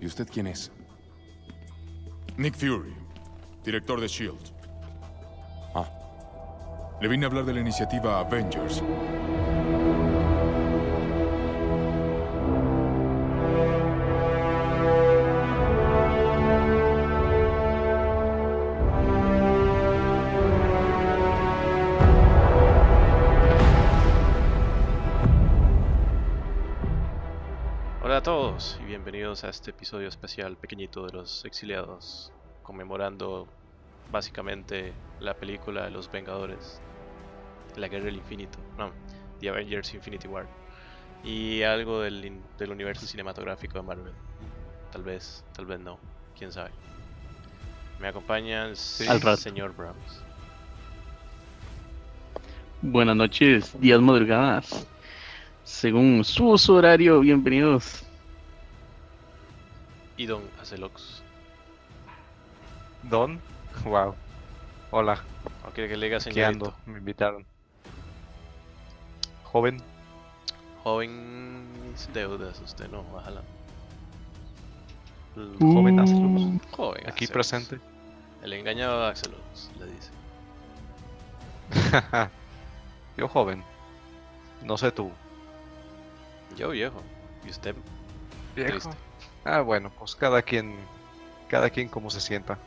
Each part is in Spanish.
¿Y usted quién es? Nick Fury, director de SHIELD. Ah, Le vine a hablar de la iniciativa Avengers. Bienvenidos a este episodio especial pequeñito de los exiliados, conmemorando básicamente la película de los Vengadores, la Guerra del Infinito, no, The Avengers Infinity War, y algo del, universo cinematográfico de Marvel. Tal vez, tal vez no, quién sabe. Me acompaña el señor Brahms Buenas noches, días madrugadas. Según su uso horario, bienvenidos. Y Don Acelox. Don, wow. Hola, ¿O quiere que le diga señorito? ando, me invitaron. Joven, Joven mis deudas, usted no, bájala. Joven Mm, Azelux, joven aquí presente. El engañado Axelox, le dice. Yo joven, no sé tú. Yo viejo. Y usted Viejo. triste. Ah, bueno, pues cada quien, cada quien como se sienta.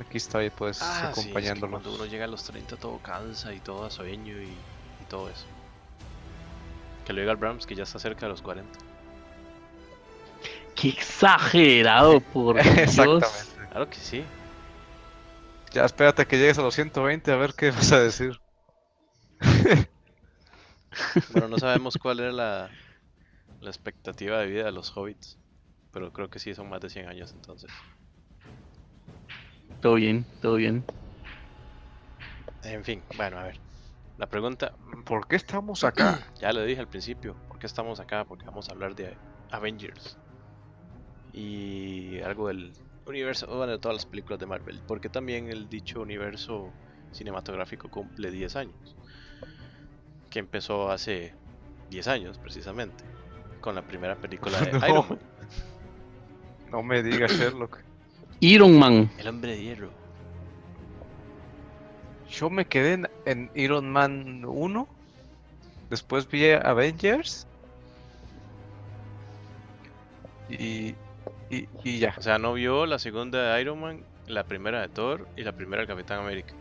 Aquí estoy pues Ah, sí, es que acompañándolos. cuando uno llega a los 30 todo cansa y todo a sueño y, y todo eso. Que lo diga el Brahms que ya está cerca de los 40. Qué exagerado, por Dios. Exactamente. Claro que sí. Ya espérate que llegues a los 120 a ver qué vas a decir. Bueno, no sabemos cuál era la, la expectativa de vida de los hobbits. Pero creo que sí son más de 100 años entonces. Todo bien, todo bien. En fin, bueno, a ver. La pregunta, ¿Por qué estamos acá? Ya lo dije al principio, ¿por qué estamos acá? Porque vamos a hablar de Avengers. Y algo del universo, bueno, de todas las películas de Marvel. Porque también el dicho universo cinematográfico cumple 10 años. Que empezó hace 10 años, precisamente. Con la primera película de No. Iron Man, No me digas Sherlock. Iron Man. El Hombre de Hierro. Yo me quedé en, en Iron Man 1. Después vi Avengers. Y, y, y ya. O sea, no vio la segunda de Iron Man, la primera de Thor y la primera del Capitán América.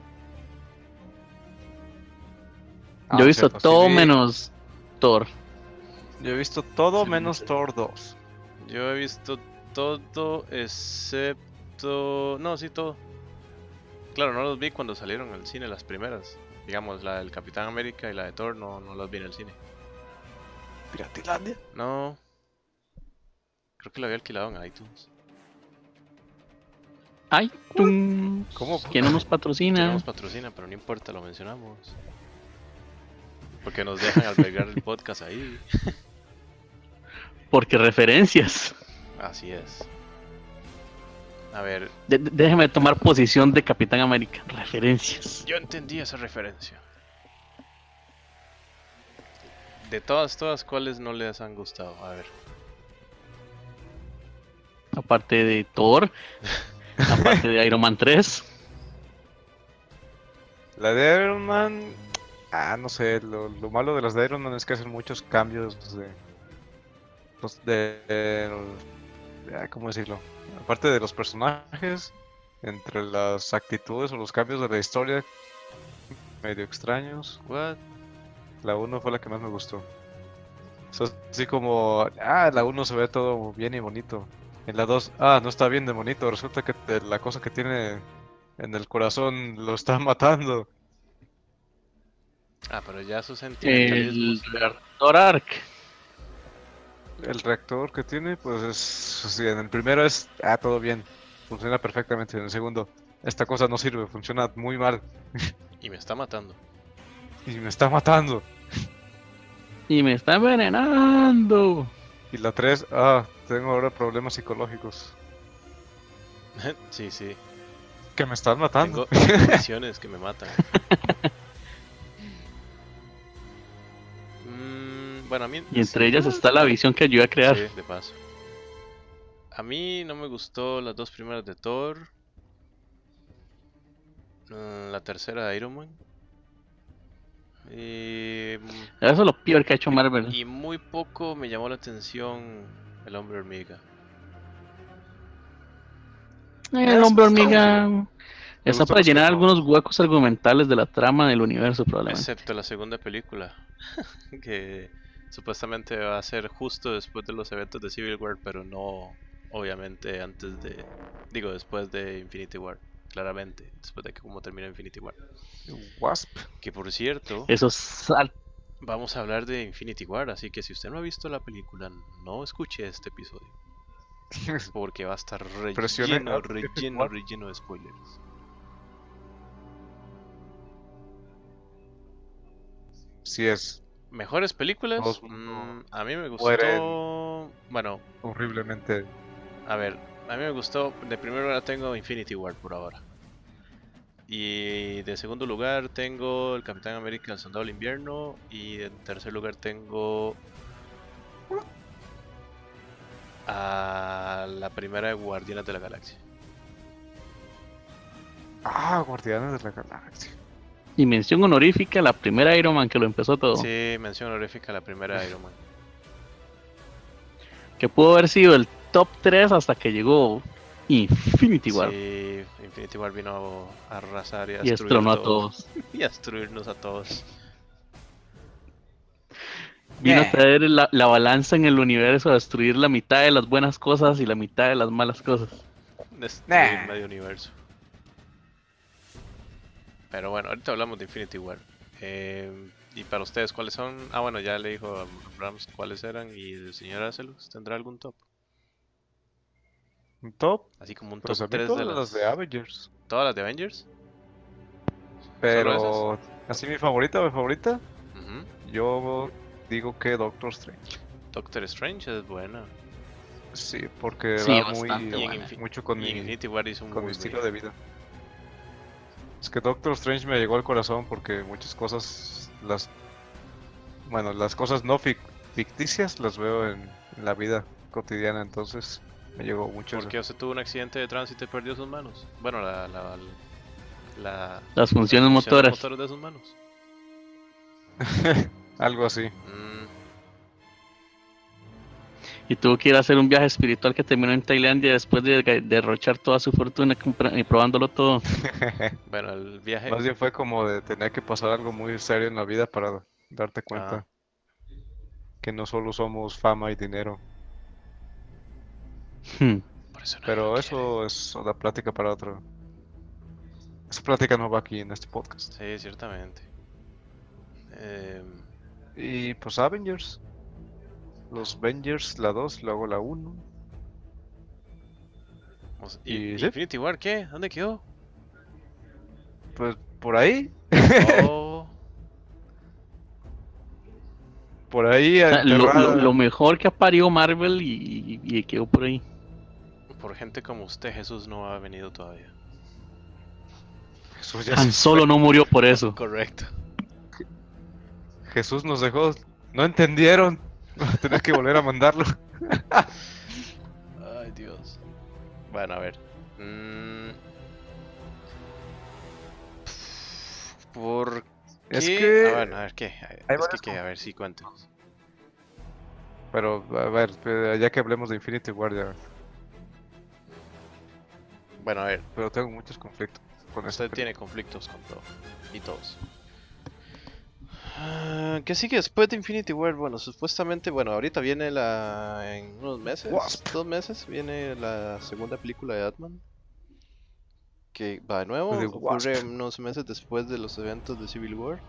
Ah, Yo he visto sí todo menos Thor. Yo he visto todo menos Thor 2. Yo he visto todo excepto... No, sí, todo. Claro, no los vi cuando salieron al cine las primeras. Digamos, la del Capitán América y la de Thor no, no las vi en el cine. Piratilandia. No. Creo que la había alquilado en iTunes. Tum. ¿Cómo? que no nos Que no patrocina. nos patrocina, pero no importa, lo mencionamos. Porque nos dejan albergar el podcast ahí. Porque referencias. Así es. A ver, De- déjeme tomar posición de Capitán América. Referencias. Yo entendí esa referencia. De todas, todas, ¿cuáles no les han gustado? A ver. Aparte de Thor. aparte de Iron Man 3. La de Iron Man. Ah, no sé. Lo, lo malo de las de Iron Man es que hacen muchos cambios de. Los de. de- ¿Cómo decirlo? Aparte de los personajes. Entre las actitudes o los cambios de la historia. Medio extraños. What? La 1 fue la que más me gustó. O sea, así como, ah, la 1 se ve todo bien y bonito. En la 2, ah, no está bien de bonito. Resulta que te- la cosa que tiene en el corazón lo está matando. Ah, pero ya sus El sentimentalismos. El reactor que tiene, pues es, sí, en el primero es, ah, todo bien. Funciona perfectamente. En el segundo, esta cosa no sirve, funciona muy mal. Y me está matando. Y me está matando. Y me está envenenando. Y la 3, ah, tengo ahora problemas psicológicos. sí, sí. Que me están matando. Tengo que me matan. bueno, a mí. Y entre ellas está la visión que ayuda a crear. Sí, de paso. A mí no me gustó las dos primeras de Thor. mm, La tercera de Iron Man. Y, mm, Eso es lo peor que ha hecho Marvel. y muy poco me llamó la atención el hombre hormiga. El hombre hormiga está para llenar algunos huecos argumentales de la trama del universo, probablemente. Excepto la segunda película. que supuestamente va a ser justo después de los eventos de Civil War, pero no obviamente antes de. Digo, después de Infinity War. Claramente, después de que como termina Infinity War. Wasp. Que por cierto, Eso sal- vamos a hablar de Infinity War, así que si usted no ha visto la película, no escuche este episodio. Porque va a estar relleno, Alt F4. relleno, relleno de spoilers. Sí es ¿Mejores películas? Mm, a mí me gustó. Bueno, horriblemente. a ver, a mí me gustó. De primer lugar tengo Infinity War por ahora. Y de segundo lugar tengo el Capitán América, el Soldado del Invierno. Y en tercer lugar tengo. A la primera de Guardianes de la Galaxia. Ah, Guardianes de la Galaxia. Y mención honorífica, la primera Iron Man que lo empezó todo. Sí, mención honorífica a la primera Iron Man. Que pudo haber sido el top 3 hasta que llegó Infinity War. Sí, Infinity War vino a arrasar y a y destruir a todo. todos. Y a destruirnos a todos. Vino Eh. a traer la, la balanza en el universo a destruir la mitad de las buenas cosas y la mitad de las malas cosas. Destruir Nah. medio universo. Pero bueno, ahorita hablamos de Infinity War. Eh, y para ustedes, ¿cuáles son? Ah, bueno, ya le dijo a Rams cuáles eran. Y el señor Acelus, ¿tendrá algún top? Un top. Así como un Pues top mí 3 de todas las... las de Avengers. ¿Todas las de Avengers? Pero así mi favorita, mi favorita, yo digo que Doctor Strange. Doctor Strange es buena. Sí, porque Sí, va muy mucho con y mi, War hizo un con mi estilo de vida. Es que Doctor Strange me llegó al corazón porque muchas cosas las bueno, las cosas no fic- ficticias las veo en, en la vida cotidiana, entonces me llegó mucho. Porque usted tuvo un accidente de tránsito y perdió sus manos. Bueno, la... la, la Las funciones las motoras. motores de sus manos. Algo así. Mm, Y tuvo que ir a hacer un viaje espiritual que terminó en Tailandia después de derrochar toda su fortuna y probándolo todo. bueno, el viaje... Más bien fue como de tener que pasar algo muy serio en la vida para darte cuenta que no solo somos fama y dinero. Hmm. por eso no Pero eso es otra plática para otro. Esa plática no va aquí en este podcast. Sí, ciertamente. Em, Y pues Avengers. Los Avengers, la 2, luego la 1. o sea, ¿Y. Infinity War qué? ¿Dónde quedó? Pues por ahí, Oh, por ahí. O sea, lo, enterrada. lo- lo mejor que ha parido Marvel y, y- y quedó por ahí. por gente como usted, Jesús no ha venido todavía. Jesús, ya Han se- Solo no murió por eso. Correcto. Jesús nos dejó. No entendieron. Tenés que volver a mandarlo. Ay, Dios. Bueno, a ver. Mm. ¿Por qué? Es que- A ver, a ver, ¿qué? Es que. A ver, sí, cuéntenos. Pero a ver, eh, ya que hablemos de Infinity War, ya. Bueno, a ver. Pero tengo muchos conflictos con esto. Usted tiene conflictos con todo. Y todos. ¿Qué sigue después de Infinity War? Bueno, supuestamente, bueno, ahorita viene la. En unos meses, Wasp. dos meses, viene la segunda película de Batman. Que va de nuevo, The ocurre Wasp. unos meses después de los eventos de Civil War.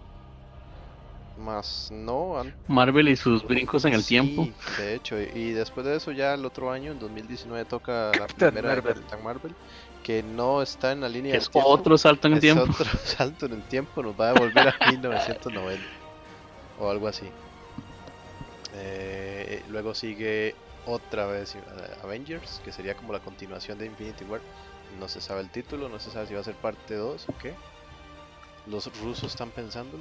Más no, an- Marvel y sus brincos en el sí, tiempo. De hecho, y, y después de eso, ya el otro año, en 2019, toca la Captain primera de Marvel. Capitán Marvel. Que no está en la línea Que del es tiempo. otro salto en el Es tiempo. otro salto en el tiempo, nos va a devolver a 1990 o algo así. Eh, luego sigue otra vez Avengers, que sería como la continuación de Infinity War. No se sabe el título, no se sabe si va a ser parte 2 o qué. Los rusos están pensando,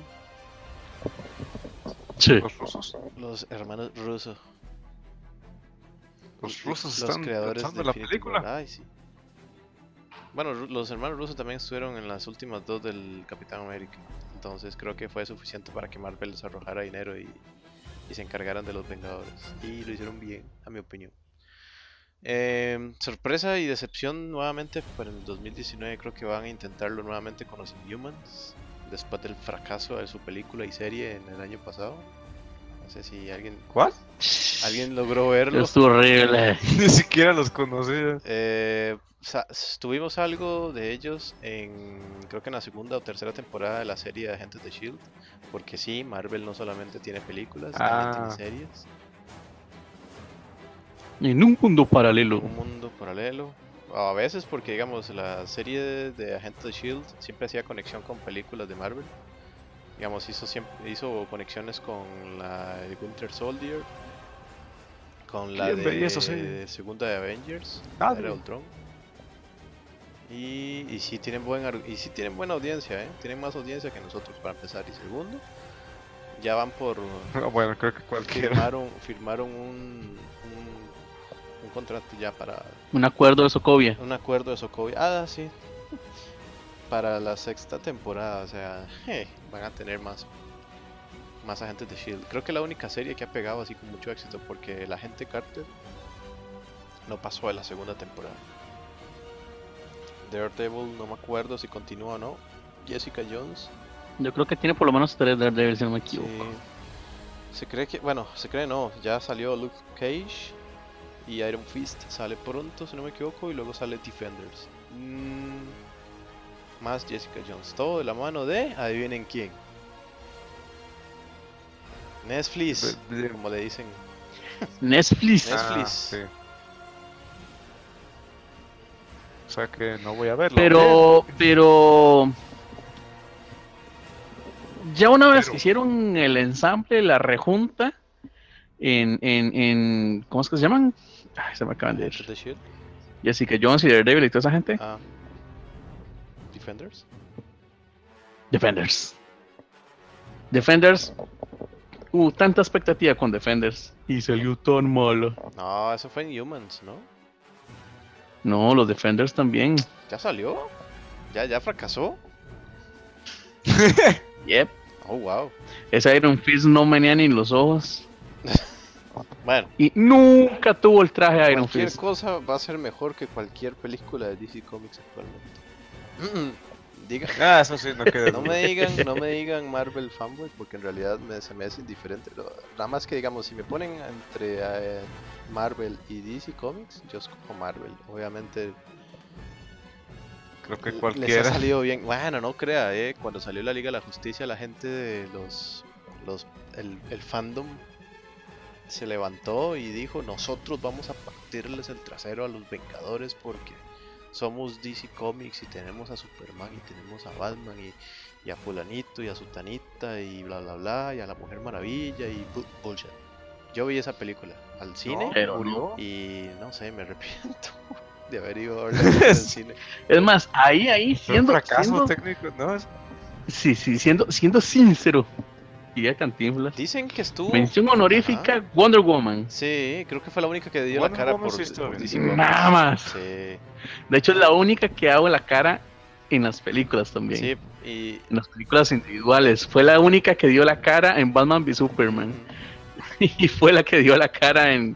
Sí. Los rusos. los hermanos rusos. Los rusos los están creadores pensando de en la Infinity War. película. Ay, sí. Bueno, los hermanos rusos también estuvieron en las últimas dos del Capitán América. Entonces creo que fue suficiente para que Marvel les arrojara dinero y, y se encargaran de los Vengadores. Y lo hicieron bien, a mi opinión. Em, sorpresa y decepción nuevamente para el 2019. Creo que van a intentarlo nuevamente con los Inhumans. Después del fracaso de su película y serie en el año pasado. No sé si alguien, ¿Cuál? alguien logró verlo. Estuvo horrible. Ni siquiera los conocía. Eh, sa- tuvimos algo de ellos en creo que en la segunda o tercera temporada de la serie de Agentes de Shield, porque sí, Marvel no solamente tiene películas, Ah. también tiene series, En un mundo paralelo. un mundo paralelo. A veces porque digamos la serie de, de Agentes de Shield siempre hacía conexión con películas de Marvel. Digamos, hizo siempre hizo conexiones con la de Winter Soldier, con la ¿Quién veía esa de segunda de Avengers, Nadie. era Ultron. Y, y sí tienen buen y sí tienen buena audiencia, ¿eh? Tienen más audiencia que nosotros para empezar. Y segundo, ya van por bueno, creo que cualquiera. firmaron firmaron un, un, un contrato ya para Un acuerdo de Sokovia. un acuerdo de Sokovia. Ah, sí. Para la sexta temporada, o sea, je, van a tener más más agentes de Shield. Creo que la única serie que ha pegado así con mucho éxito porque el agente Carter no pasó de la segunda temporada. Daredevil no me acuerdo si continúa o no. Jessica Jones. Yo creo que tiene por lo menos tres Daredevil, si no me sí. equivoco. Se cree que, bueno, se cree no, ya salió Luke Cage y Iron Fist sale pronto, si no me equivoco, y luego sale Defenders. Mm, más Jessica Jones, todo de la mano de, adivinen quién. Netflix, como le dicen. Netflix. Netflix. Ah, sí. O sea que no voy a verlo. Pero, pero. Ya una vez Pero- que hicieron el ensamble, la rejunta, en, en, en. ¿Cómo es que se llaman? Ay, se me acaban de ir. Jessica Jones y Daredevil y toda esa gente. Ah. Defenders. Defenders. Defenders. Hubo tanta expectativa con Defenders. Y salió tan malo. No, eso fue en Humans, ¿no? No, los Defenders también. ¿Ya salió? ¿Ya, ya fracasó? Yep. Oh, wow. Ese Iron Fist no menea ni los ojos. Bueno, Y nunca tuvo el traje de Iron cualquier Fist. cosa va a ser mejor que cualquier película de DC Comics actualmente. Diga, Ah, eso sí, no queda. no me digan, no me digan Marvel fanboy porque en realidad me- se me es indiferente. Nada más que digamos, si me ponen entre eh, Marvel y DC Comics, yo escojo Marvel. Obviamente Creo que les ha cualquiera. salido bien. Bueno, no crea, eh. Cuando salió la Liga de la Justicia, la gente de los, los el, el fandom se levantó y dijo, nosotros vamos a partirles el trasero a los Vengadores porque somos DC Comics y tenemos a Superman y tenemos a Batman y, y a fulanito y a sutanita y bla bla bla y a la Mujer Maravilla y bu- bullshit. Yo vi esa película al cine Pero murió. y no sé, me arrepiento de haber ido a verla al cine. Es más, ahí, ahí, siendo, fracaso siendo, técnico, ¿no? Es- sí, sí, siendo, siendo sincero. Y ya Cantinflas. Dicen que estuvo Mención honorífica, Wonder Woman. Sí, creo que fue la única que dio Wonder la cara Woman por, por. Nada más. Sí, De hecho, es la única que hago la cara en las películas también. sí, y En las películas individuales. Fue la única que dio la cara en Batman v Superman. Y fue la que dio la cara en,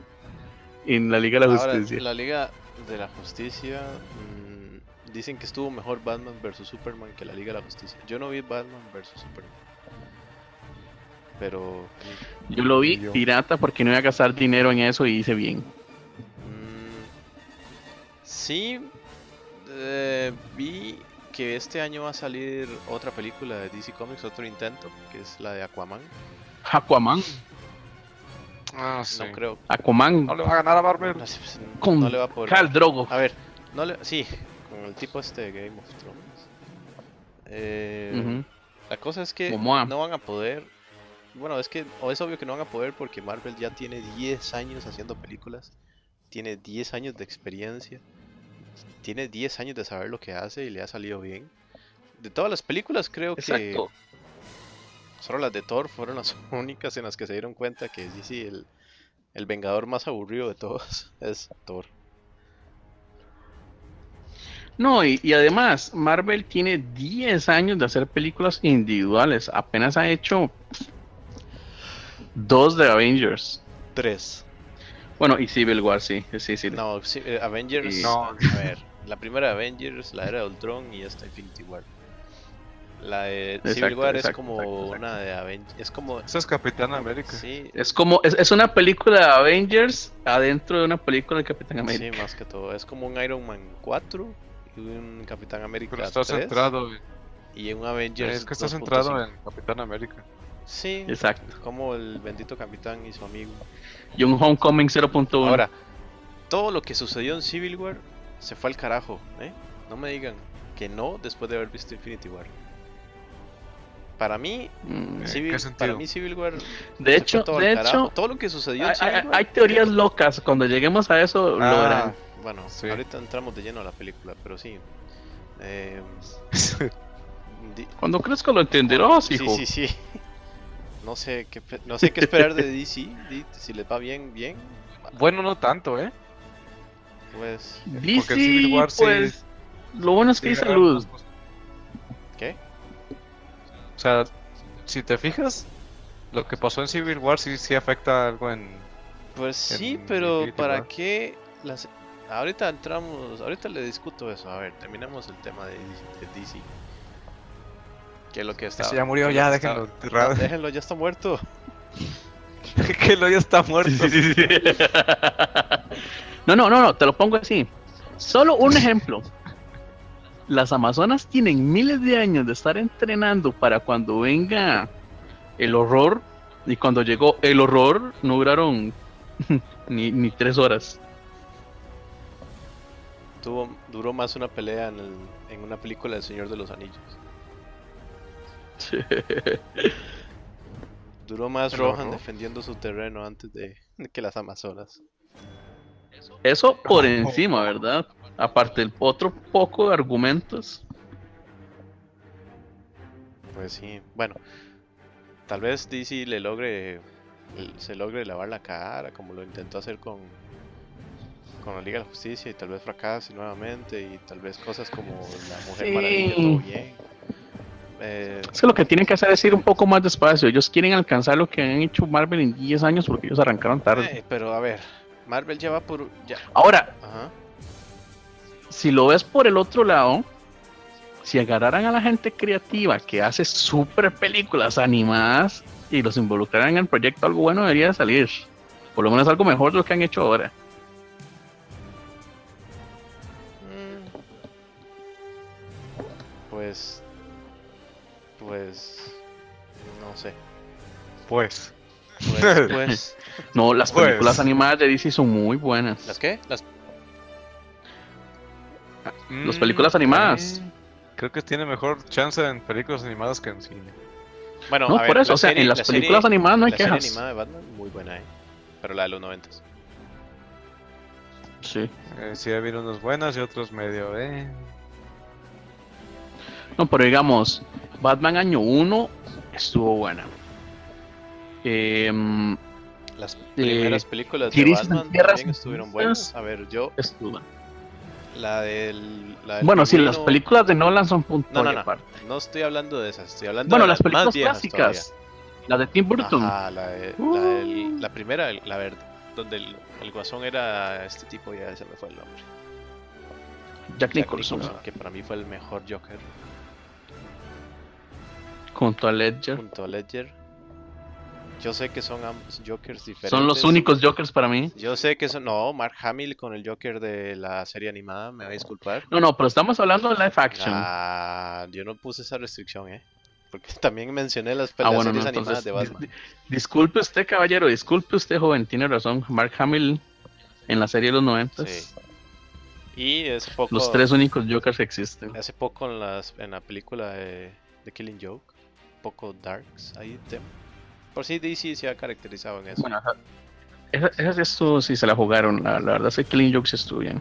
en la Liga de la ahora Justicia. la Liga de la Justicia mm, dicen que estuvo mejor Batman vs Superman que la Liga de la Justicia. Yo no vi Batman vs Superman. Pero Yo lo vi Yo. pirata porque no iba a gastar dinero en eso y hice bien. mm, sí eh, vi que este año va a salir otra película de DC Comics, otro intento, que es la de Aquaman. Aquaman. Ah, sí. No creo. Aquaman. No le va a ganar a Marvel. No, pues, Con no le va a poder. Khal Drogo. A ver, no le, sí, con el tipo este de Game of Thrones. Eh. La cosa es que Momoa. no van a poder. Bueno, es que o es obvio que no van a poder porque Marvel ya tiene 10 años haciendo películas. Tiene 10 años de experiencia. Tiene 10 años de saber lo que hace y le ha salido bien. De todas las películas creo que Exacto. Solo las de Thor fueron las únicas en las que se dieron cuenta que sí, sí, el, el vengador más aburrido de todos es Thor. No, y, y además, Marvel tiene 10 años de hacer películas individuales. Apenas ha hecho dos de Avengers. Tres. Bueno, y Civil War, sí. Sí, sí. No, eh, Avengers. Y- No. A ver, la primera de Avengers, la era de Ultron y esta Infinity War. La de Civil Exacto, War es exacto, como exacto, exacto. una de Avengers. Es como. Esa es Capitán América. Sí, Es como, es, es una película de Avengers adentro de una película de Capitán sí, América. más que todo. Es como un Iron Man 4 y un Capitán América Pero está 3 centrado en, y un Avengers. es que está 2.5. centrado en Capitán América. Sí, Exacto. como el bendito capitán y su amigo. Y un Homecoming 0.1. Ahora, todo lo que sucedió en Civil War se fue al carajo, ¿eh? No me digan que no después de haber visto Infinity War. Para mí, Mm, ¿En Civil, qué para sentido? mí Civil War De hecho, todo de hecho, todo lo que sucedió hay, hay- War. hay teorías locas. Cuando lleguemos a eso, lo Ah, verán. Bueno, Sí. ahorita entramos de lleno a la película, pero sí. Eh, Cuando crezca lo entenderás, sí, hijo. sí, sí. No sé qué, no sé qué esperar de DC. Si les va bien, bien. bueno, no tanto, ¿eh? Pues, DC, Porque Civil War sí- pues, lo bueno es que hay Sí, salud. cosas. Sea, si te fijas, lo que pasó en Civil War sí, sí afecta algo en... Pues sí, en pero Infinity ¿para War. qué las ahorita entramos, ahorita le discuto eso, a ver, terminamos el tema de, de DC. Que es lo que está ya murió, ya, lo que está- déjenlo. No, déjenlo, ya está muerto. que lo ya está muerto. Sí, sí, sí, sí. no, no, no, no, te lo pongo así. Solo un ejemplo. Las Amazonas tienen miles de años de estar entrenando para cuando venga el horror. Y cuando llegó el horror, no duraron ni, ni tres horas. Tuvo, duró más una pelea en, el- en una película del Señor de los Anillos. Duró más ¿El Rohan defendiendo su terreno antes de que las Amazonas. Eso por encima, ¿verdad? Aparte del otro poco de argumentos. Pues sí, bueno. Tal vez DC le logre se logre lavar la cara como lo intentó hacer con con la Liga de la Justicia y tal vez fracase nuevamente y tal vez cosas como la Mujer Sí. Maravilla todo bien. Eh, Es que lo que tienen que hacer es ir un poco más despacio. Ellos quieren alcanzar lo que han hecho Marvel en 10 años porque ellos arrancaron tarde. eh, pero a ver, Marvel ya va por ya. Ahora, Ajá. Si lo ves por el otro lado, si agarraran a la gente creativa que hace super películas animadas y los involucraran en el proyecto, algo bueno debería de salir. Por lo menos algo mejor de lo que han hecho ahora. Mm. Pues pues no sé. Pues. Pues, pues No, las Pues. películas animadas de DC son muy buenas. ¿las qué? Las Las películas animadas. eh, Creo que tiene mejor chance en películas animadas que en cine. Bueno, No, a ver, por eso, la o sea, serie- en las la serie- películas animadas no hay la serie quejas. animada de Batman muy buena, eh. Pero la de los noventas. Sí. Eh, sí, ha habido unas buenas y otras medio, eh. No, pero digamos, Batman año 1 estuvo buena. Em, Las primeras películas de Batman también estuvieron buenas. A ver, yo estuvo. La del, la del Bueno, sí, las películas de Nolan son punto No, no, y no. aparte. No estoy hablando de esas, estoy hablando Bueno, de las películas más viejas clásicas. La de Tim Burton. Ajá, la, de- la, del- la primera, la verde, donde el, el guasón era este tipo, ya se me fue el nombre. Jack Jack Nicholson. Nicholson, que para mí fue el mejor Joker Junto a Ledger. junto a Ledger. Yo sé que son ambos Jokers diferentes. Son los únicos Jokers para mí. Yo sé que son. No, Mark Hamill con el Joker de la serie animada, me va a disculpar. No, no, pero estamos hablando de live action. Ah, yo no puse esa restricción, eh. Porque también mencioné las, Ah, bueno, no, series animadas entonces. de Batman. dis- dis- disculpe usted, caballero, disculpe usted, joven, tiene razón. Mark Hamill en la serie de los 90 Sí. Y hace poco. Los tres únicos Jokers que existen. Hace poco en, las, en la película de, de Killing Joke, poco darks ahí. te- por sí, DC se ha caracterizado en eso. Bueno, esa, esa sí estuvo, sí se la jugaron. La, la verdad es que Killing Joke sí estuvo bien.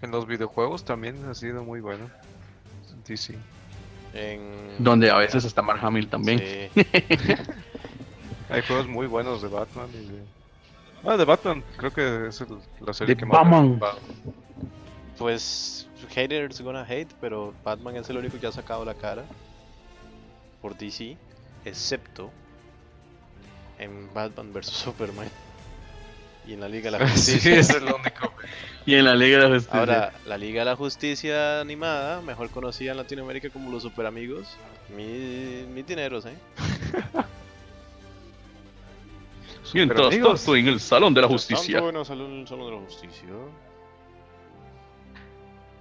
En los videojuegos también ha sido muy bueno. DC. En, Donde a veces está Mark Hamill también. Sí. Hay juegos muy buenos de Batman y de Ah, de Batman, creo que es el- la serie De que más Batman. ocupado. Pues haters gonna hate, pero Batman es el único que ha sacado la cara por DC, excepto en Batman vs Superman y en la Liga de la Sí, Justicia. es el único. Y en la Liga de la Justicia. Ahora, la Liga de la Justicia animada, mejor conocida en Latinoamérica como los Super Amigos, mi, mis dineros, ¿eh? Mientras tanto, en el Salón de la Justicia. tanto, en el Salón, el Salón de la Justicia.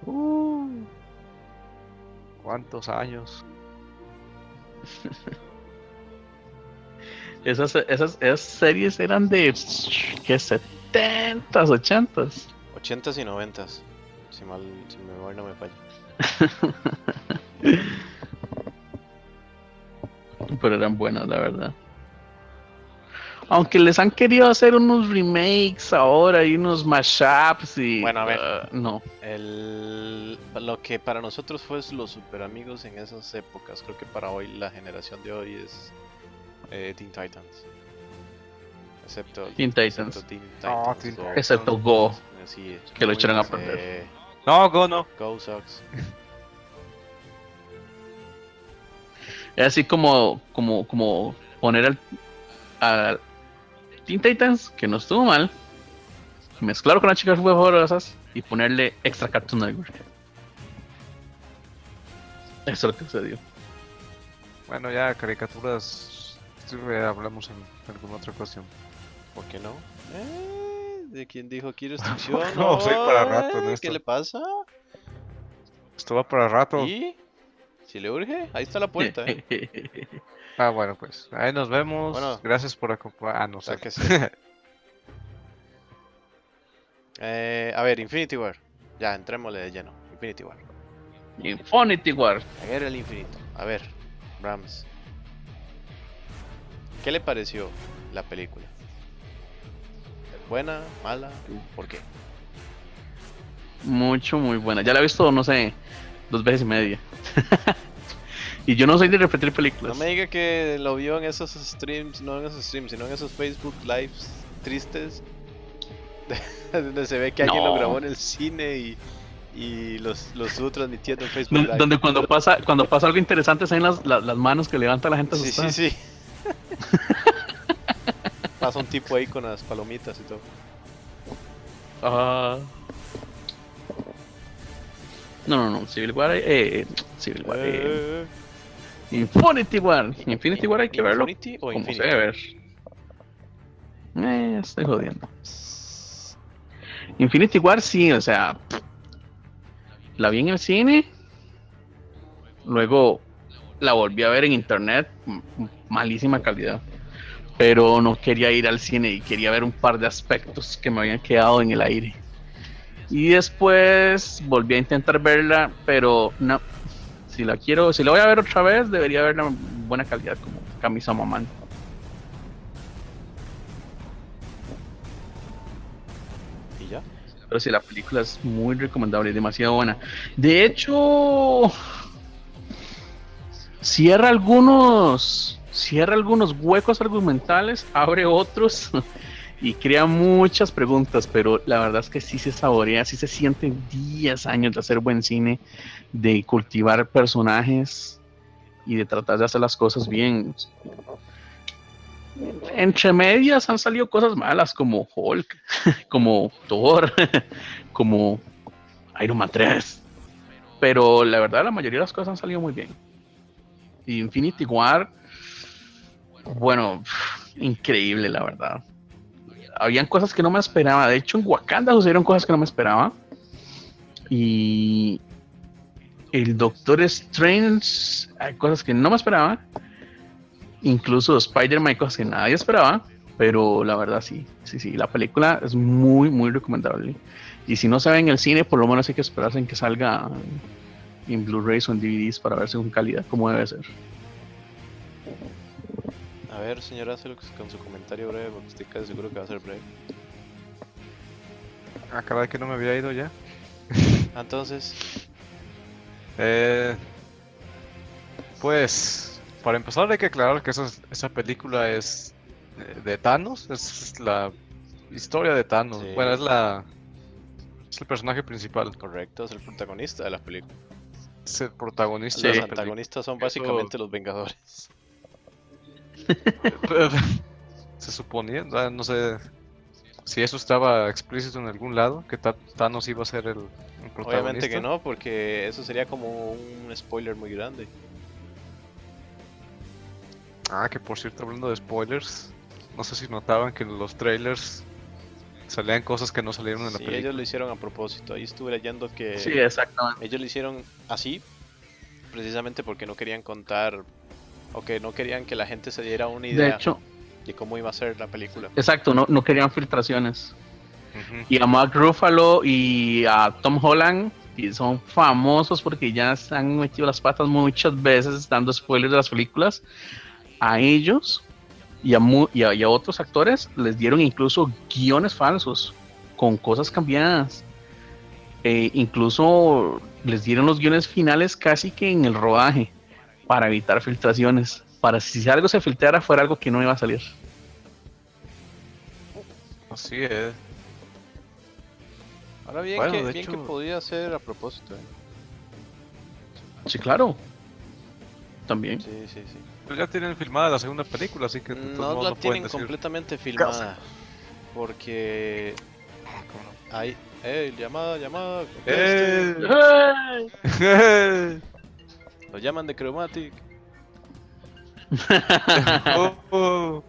Uh, ¿Cuántos años? Esas, esas, esas series eran de. ¿Qué? 70s, 80s. 80s y 90s, si, mal, si mi memoria no me falla. Pero eran buenas, la verdad. Aunque les han querido hacer unos remakes ahora y unos mashups y. Bueno, a ver. ah, no. El, lo que para nosotros fue los super amigos en esas épocas, creo que para hoy, la generación de hoy es eh, Teen Titans. Excepto Teen Titans. excepto Teen Titans Teen Go. Titans. Excepto Go. Sí, Que lo echaron a eh, perder. No, Go no. Go sucks. Es así como, como, como poner al, al Teen Titans, que no estuvo mal, mezclarlo con las chicas superpoderosas y ponerle extra Cartoon Network. Eso es lo que sucedió. Bueno, ya caricaturas. Sí, hablamos en alguna otra ocasión. ¿Por qué no? Eh, ¿De quién dijo aquí restricción? No, soy para rato en Eh, esto. ¿Qué le pasa? Esto va para rato. ¿Y? Si le urge, ahí está la puerta. ¿eh? Ah, bueno, pues ahí nos vemos. Bueno. Gracias por acompañar. Ah, no sé. Sáquese. Eh, a ver, Infinity War. Ya, entrémosle de lleno. Infinity War. Infinity War. La guerra del infinito. A ver, Rams. ¿Qué le pareció la película? ¿Buena? ¿Mala? ¿Por qué? Mucho, muy buena. Ya la he visto, no sé, dos veces y media. y yo no soy de repetir No películas. me diga que lo vio en esos streams, no en esos streams, sino en esos Facebook Lives tristes. donde se ve que alguien lo No. grabó en el cine y, y los, los estuvo transmitiendo en Facebook Live. Donde cuando pasa, cuando pasa algo interesante se ven las, las, las manos que levanta la gente Sí, asustada. sí, sí. Pasa un tipo ahí con las palomitas y todo. Ah. No, no, no. Civil War, eh, Civil War, eh, Eh, Infinity War. Infinity War hay que verlo ¿Infinity o como se debe ver. Eh, estoy jodiendo. Infinity War sí, o sea, la vi en el cine, luego la volví a ver en internet, malísima calidad, pero no quería ir al cine y quería ver un par de aspectos que me habían quedado en el aire. Y después volví a intentar verla, pero no, si la quiero, si la voy a ver otra vez, debería verla en buena calidad como camisa mamán. Y ya. Pero sí, la película es muy recomendable y demasiado buena. De hecho, cierra algunos, cierra algunos huecos argumentales, abre otros y crea muchas preguntas, pero la verdad es que sí se saborea, sí se sienten 10 años de hacer buen cine, de cultivar personajes y de tratar de hacer las cosas bien. Entre medias han salido cosas malas como Hulk, como Thor, como Iron Man 3. Pero la verdad, la mayoría de las cosas han salido muy bien. Infinity War, bueno, increíble, la verdad. Habían cosas que no me esperaba. De hecho, en Wakanda sucedieron cosas que no me esperaba. Y el Doctor Strange, hay cosas que no me esperaba. Incluso Spider-Man, hay cosas que nadie esperaba. Pero la verdad, sí, sí, sí. La película es muy, muy recomendable. Y si no se ve en el cine, por lo menos hay que esperarse en que salga en Blu-rays o en DVDs para verse con calidad como debe ser. A ver, señor Azelux, con su comentario breve, porque estoy casi seguro que va a ser breve. Ah, caray, que no me había ido ya. Ah, Entonces, Eh, pues, para empezar hay que aclarar que esa, esa película es de, de Thanos, es la historia de Thanos. Sí. Bueno, es la. Es el personaje principal. Correcto, es el protagonista de la película. Es el protagonista Los antagonistas son Eso- básicamente los Vengadores. Se suponía, no sé si eso estaba explícito en algún lado, que Thanos iba a ser el, el protagonista. Obviamente que no, porque eso sería como un spoiler muy grande. Ah, que por cierto, hablando de spoilers, no sé si notaban que en los trailers salían cosas que no salieron en la Sí, película. ellos lo hicieron a propósito. Ahí estuve leyendo que Sí, exactamente. ellos lo hicieron así precisamente porque no querían contar o que no querían que la gente se diera una De idea hecho, de cómo iba a ser la película. exacto, no, no querían filtraciones. Ujú. Y a Mark Ruffalo y a Tom Holland, y son famosos porque ya se han metido las patas muchas veces dando spoilers de las películas. A ellos y a, mu- y a- y a otros actores les dieron incluso guiones falsos con cosas cambiadas. Eh, incluso les dieron los guiones finales casi que en el rodaje para evitar filtraciones. Para si algo se filtrara fuera algo que no iba a salir. Así es. Ahora bien, Bueno, que, bien que podía ser a propósito. ¿eh? Sí, claro. También. Sí, sí, sí. Pero ya tienen filmada la segunda película, así que No la no tienen pueden decir. completamente filmada. Porque ¿Cómo no? hay. ¡Eh! Llamada, llamada. conteste. ¡Eh! Lo llaman de Chromatic. Oh, oh.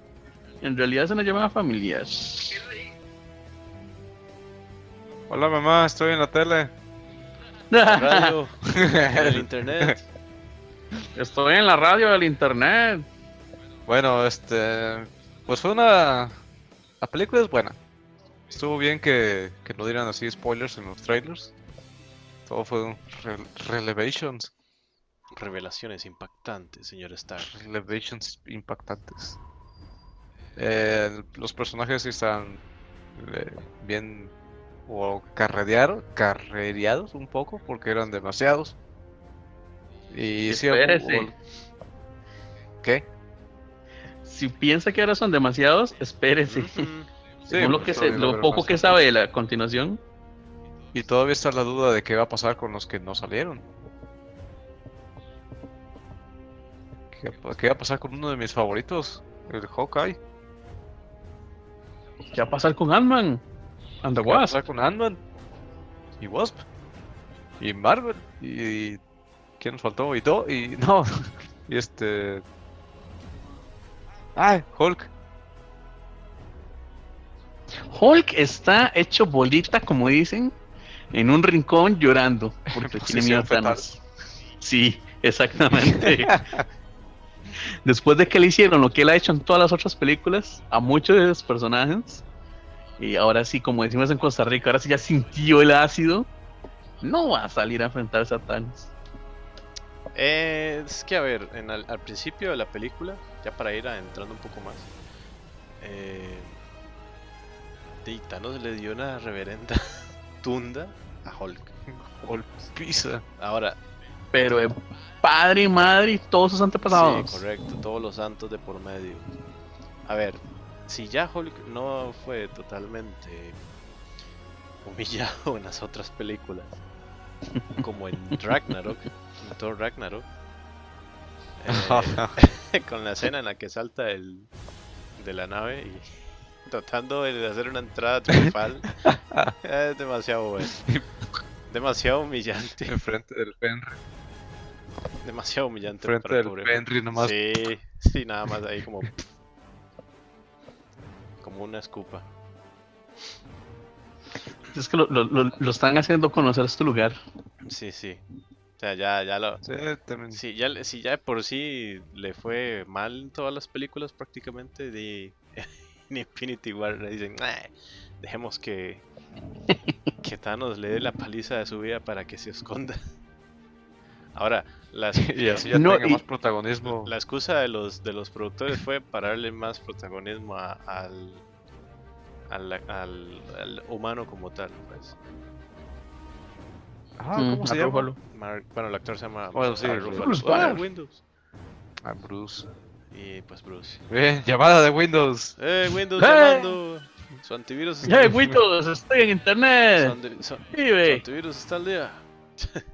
En realidad es una llamada familiar. Hola mamá, estoy en la tele. La radio. en el internet. Estoy en la radio del internet. Bueno, este. Pues fue una. La película es buena. Estuvo bien que, que no dieran así spoilers en los trailers. Todo fue un re- relevations. Revelaciones impactantes, señor Stark. Relevations impactantes. Eh, los personajes sí están eh, bien. O carrereados un poco porque eran demasiados. Y sí, Espérese. ¿Qué? Si piensa que ahora son demasiados, espérese. Sí, lo, pues que se- lo poco que sabe de la continuación. Y todavía está la duda de qué va a pasar con los que no salieron. ¿Qué, qué va a pasar con uno de mis favoritos? El Hawkeye. ¿Qué va a pasar con Ant-Man? ¿Qué va a pasar con Ant-Man? Y Wasp. Y Marvel. Y... ¿Quién nos faltó? Y Do... Y... No. Y este... Ah, Hulk. Hulk está hecho bolita, como dicen, en un rincón llorando. Porque tiene miedo a. Thanos. Sí, exactamente. Después de que le hicieron lo que él ha hecho en todas las otras películas, a muchos de los personajes, y ahora sí, como decimos en Costa Rica, ahora sí ya sintió el ácido, no va a salir a enfrentarse a Thanos. Eh, es que a ver, en al, al principio de la película, ya para ir a- entrando un poco más, eh, Thanos le dio una reverenda tunda a Hulk. Hulk pisa. Ahora, Pero padre y madre y todos sus antepasados. sí, correcto, todos los santos de por medio. A ver, si ya Hulk no fue totalmente humillado en las otras películas, como en Ragnarok, Thor Ragnarok, eh, con la escena en la que salta el de la nave y tratando de hacer una entrada triunfal, es demasiado bueno. Demasiado humillante, Enfrente del Fenry. demasiado humillante para el del pobre Fenry nomás. Sí, sí, nada más ahí como. como una escupa. Es que lo, lo- lo- lo están haciendo conocer este lugar. Sí, sí. O sea, ya, ya lo. Sí. Sí, ya, si ya de por sí le fue mal en todas las películas prácticamente de en Infinity War le dicen, "Nah, dejemos que que Thanos le dé la paliza de su vida para que se esconda. Ahora, las, Y así ya No, tenga y- más protagonismo. La excusa de los, de los productores fue para darle más protagonismo a- al, al, al, al humano como tal. Pues. Ah, Mm, ¿cómo se a llama? Mark- bueno, el actor se llama Bueno, sí, Bruce. Banner. Ah, Windows. Ah, Bruce. Y pues Bruce. Bien, llamada de Windows. ¡Eh, Windows ¡Eh! llamando! Su antivirus está, ¡Hey, Windows! ¡Estoy en su, internet! andi- su- su ¡Vive! antivirus está al día.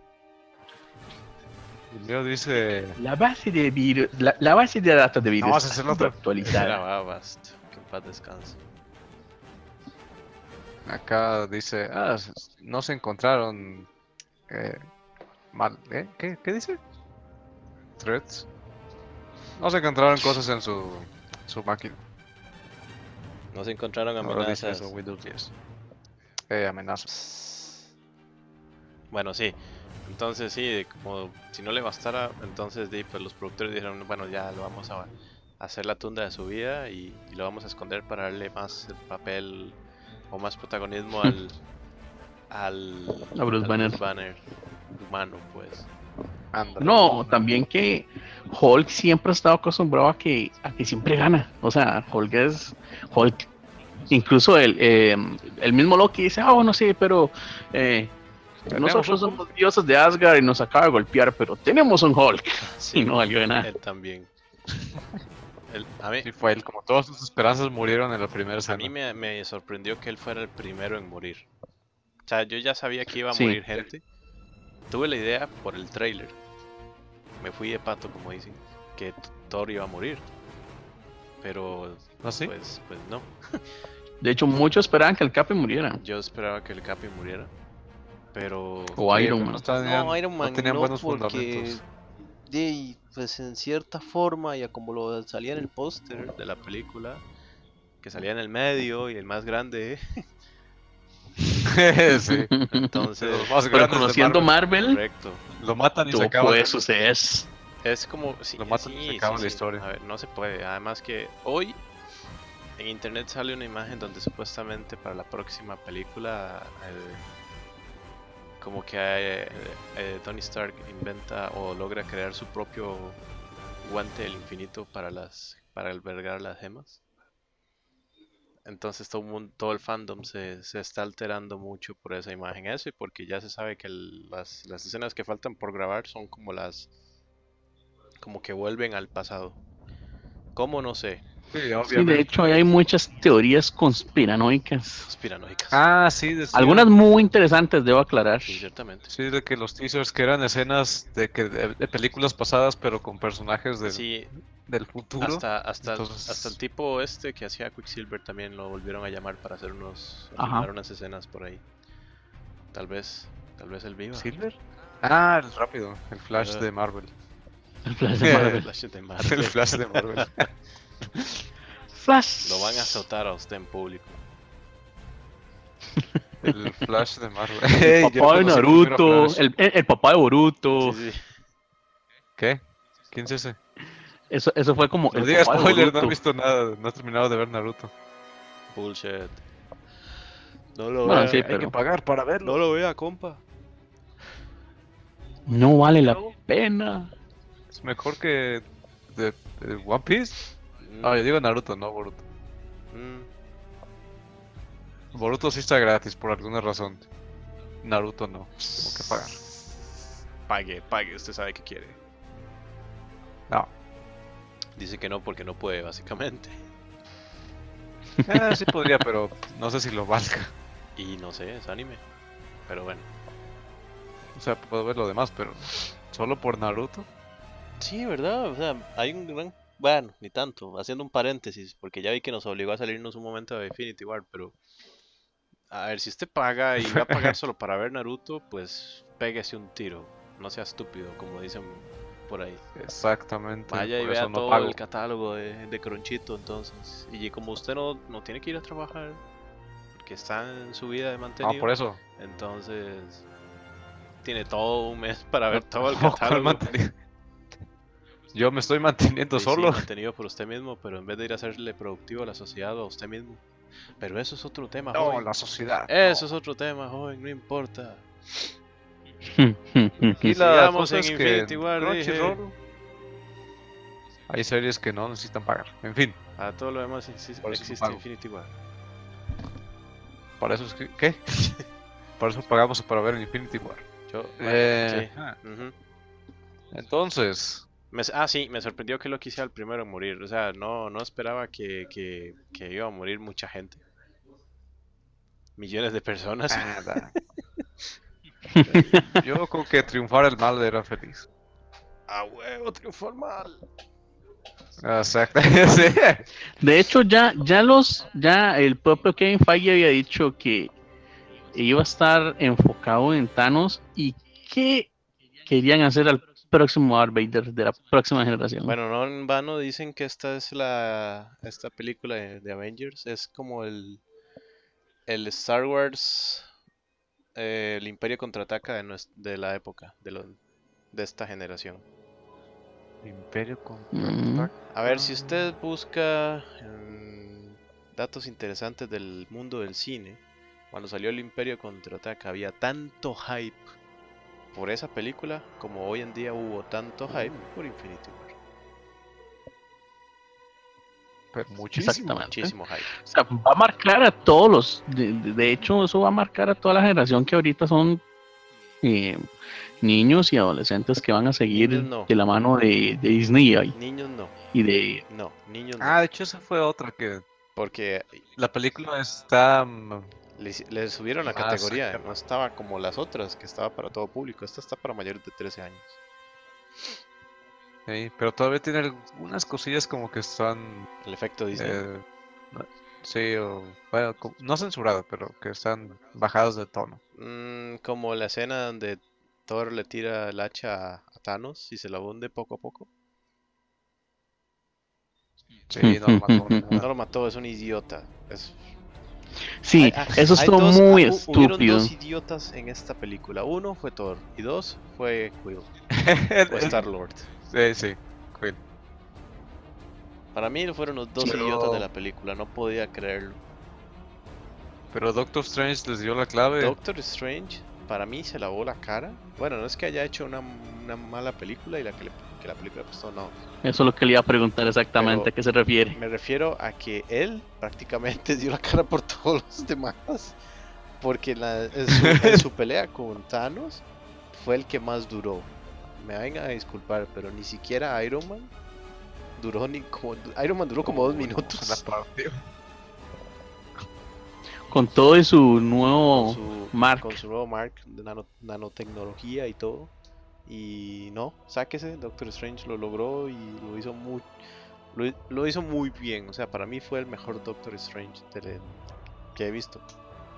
Mío dice. La base de virus, la, la base de datos de virus Vamos a hacerlo actualizada. Que en paz descanse. Acá dice. Ah, no se encontraron. Eh, mal. ¿eh? ¿Qué, ¿Qué dice? Threads. No se encontraron cosas en su, su máquina. No se encontraron amenazas. eso Windows 10. Eh, amenazas. Bueno, sí. Entonces sí, como si no le bastara, entonces pues, los productores dijeron, bueno, ya lo vamos a, hacer la tunda de su vida y, y lo vamos a esconder para darle más el papel o más protagonismo al al, A Bruce al Banner. Banner humano, pues. No, también que Hulk siempre ha estado acostumbrado a que, a que siempre gana. O sea, Hulk es Hulk. Incluso el, eh, el mismo Loki dice, ah, bueno, sí, pero eh, nosotros un somos dioses de Asgard y nos acaba de golpear, pero tenemos un Hulk. Sí, Y no valió de nada. él también. Él- a mí, Sí, fue él. Como todas sus esperanzas murieron en la primera a escena. mí me, me sorprendió que él fuera el primero en morir. O sea, yo ya sabía que iba a Sí. morir gente. Tuve la idea por el trailer. Me fui de pato, como dicen, que Thor iba a morir. Pero, ¿Ah, sí? pues, pues no. De hecho, muchos esperaban que el Capi muriera. Yo esperaba que el Capi muriera. Pero... O Iron Man. No, tenían, No, Iron no Man tenían no, buenos porque de, pues en cierta forma, ya como lo salía en el póster, de la película, que salía en el medio y el más grande. sí. Entonces, Los más Pero conociendo Marvel. Marvel, correcto. Lo matan y se acaba. puede suceder. Es como. Sí, Lo matan y se sí, acaba sí, la sí. historia. A ver, no se puede. Además que hoy en internet sale una imagen donde supuestamente para la próxima película. como que eh, eh, Tony Stark inventa o logra crear su propio guante del infinito para las para albergar las gemas. Entonces todo, el mundo- todo el fandom se, se está alterando mucho por esa imagen. Eso y porque ya se sabe que el- las, las escenas que faltan por grabar son como las como que vuelven al pasado. ¿Cómo? No sé. Sí, Sí, de hecho, hay muchas teorías conspiranoicas. Conspiranoicas. Ah, sí, decían- Algunas muy interesantes, debo aclarar. Sí, ciertamente. Sí, de que los teasers que eran escenas de que de, de películas pasadas, pero con personajes del, Sí, del futuro. hasta, hasta, el- Entonces- hasta el tipo este que hacía Quicksilver también lo volvieron a llamar para hacer unos filmar unas escenas por ahí. Tal vez, tal vez él viva. ¿Silver? Ah, el rápido, el Flash Ah. de Marvel. El Flash de El Marvel. Flash de El. Flash de Marvel. Flash. Lo van a azotar a usted en público. El Flash de Marvel. El papá de Naruto. El, el- el papá de Boruto. Sí, sí. ¿Qué? ¿Quién es ese? Eso, eso fue como. No el digas spoiler, no he visto nada, no he terminado de ver Naruto. Bullshit. No lo Bueno, vea. sí, Hay pero- que pagar para verlo. No lo vea, compa. No vale la pena. Es mejor que de, de One Piece. Mm, Ah, yo digo Naruto, no Boruto. mm. Boruto sí está gratis por alguna razón. Naruto no. Tengo que pagar. Pague, pague, usted sabe que quiere. No. Dice que no porque no puede, básicamente. Ah, sí podría, pero no sé si lo valga. Y no sé, es anime. Pero bueno. O sea, puedo ver lo demás, pero solo por Naruto. Sí, ¿verdad? O sea, hay un gran... Bueno, ni tanto, haciendo un paréntesis, Porque ya vi que nos obligó a salirnos un momento de Infinity War, pero... A ver, si usted paga y va a pagar solo para ver Naruto, pues pégese un tiro. No sea estúpido, como dicen por ahí. Exactamente. Vaya y vea no todo pago. el catálogo de, de Cronchito, entonces. Y como usted no, no tiene que ir a trabajar, porque está en su vida de No, mantenido, por eso. entonces tiene todo un mes para ver todo el No, ¿cuál catálogo. Yo me estoy manteniendo Sí, sí, solo. mantenido por usted mismo, pero en vez de ir a hacerle productivo a la sociedad o a usted mismo. Pero eso es otro tema, No, joven. la sociedad. Eso es otro tema, joven, no importa. Y la cosa en es que Infinity War, Crunchyroll hay series que no necesitan pagar. En fin, A todo lo demás existe pago. Infinity War. para eso es que... ¿Qué? para eso pagamos para ver Infinity War. Yo, Eh, sí. ujú. Entonces, Me- ah, sí, me sorprendió que lo quisiera el primero en morir. O sea, no, no esperaba que, que, que iba a morir mucha gente. Millones de personas. Ah. Yo con que triunfar el mal era feliz. ¡A huevo, triunfó el mal! Exacto. sí. De hecho, ya, ya los, ya el propio Kevin Feige había dicho que iba a estar enfocado en Thanos y que querían hacer al próximo Darth Vader de la próxima generación. Bueno, no en vano dicen que esta es la esta película de, de Avengers es como el el Star Wars eh, el Imperio contraataca de, nues- de la época de lo- de esta generación. Imperio con Mm. A ver, si usted busca mm, datos interesantes del mundo del cine, cuando salió el Imperio contraataca había tanto hype por esa película como hoy en día hubo tanto hype por Infinity War. Pero muchísimo. Exactamente. Muchísimo hype. O sea, va a marcar a todos los. De, de- hecho, eso va a marcar a toda la generación que ahorita son eh, niños y adolescentes que van a seguir no. de la mano de, de Disney y, Niños no, y de. no, niños no. Ah, de hecho esa fue otra que Porque la película está mm, le, le subieron la Ah, categoría, saca- no estaba como las otras, que estaba para todo público. Esta está para mayores de 13 años. Sí, pero todavía tiene algunas cosillas como que están El efecto Disney. eh, no- sí o bueno, no censuradas, pero que están bajadas de tono. Mm, como la escena donde Thor le tira el hacha a, Thanos y se la hunde poco a poco. Sí, no lo mató No lo mató, es un idiota. Es- Sí, Hay- ah, eso hay estuvo dos- muy ah, hu- Hubieron estúpido. dos idiotas en esta película. Uno fue Thor y dos fue Quill o Star Lord. Sí, sí. Quill. Para mí fueron los dos Pero- idiotas de la película, no podía creerlo. Pero Doctor Strange les dio la clave. Doctor Strange, para mí se lavó la cara. Bueno, no es que haya hecho una, una mala película y la que, le- que la película le gustó, no. Eso es lo que le iba a preguntar exactamente Pero- a qué se refiere. Me refiero a que él prácticamente dio la cara por todos los demás. Porque la- en, su, en su pelea con Thanos fue el que más duró. Me vengan a disculpar, pero ni siquiera Iron Man duró ni como. Iron Man duró como dos minutos. Con todo y su nuevo con su, Mark. con su nuevo Mark de nano- nanotecnología y todo. Y no, sáquese, Doctor Strange lo logró y lo hizo muy lo, hi- lo hizo muy bien. O sea, para mí fue el mejor Doctor Strange de- que he visto.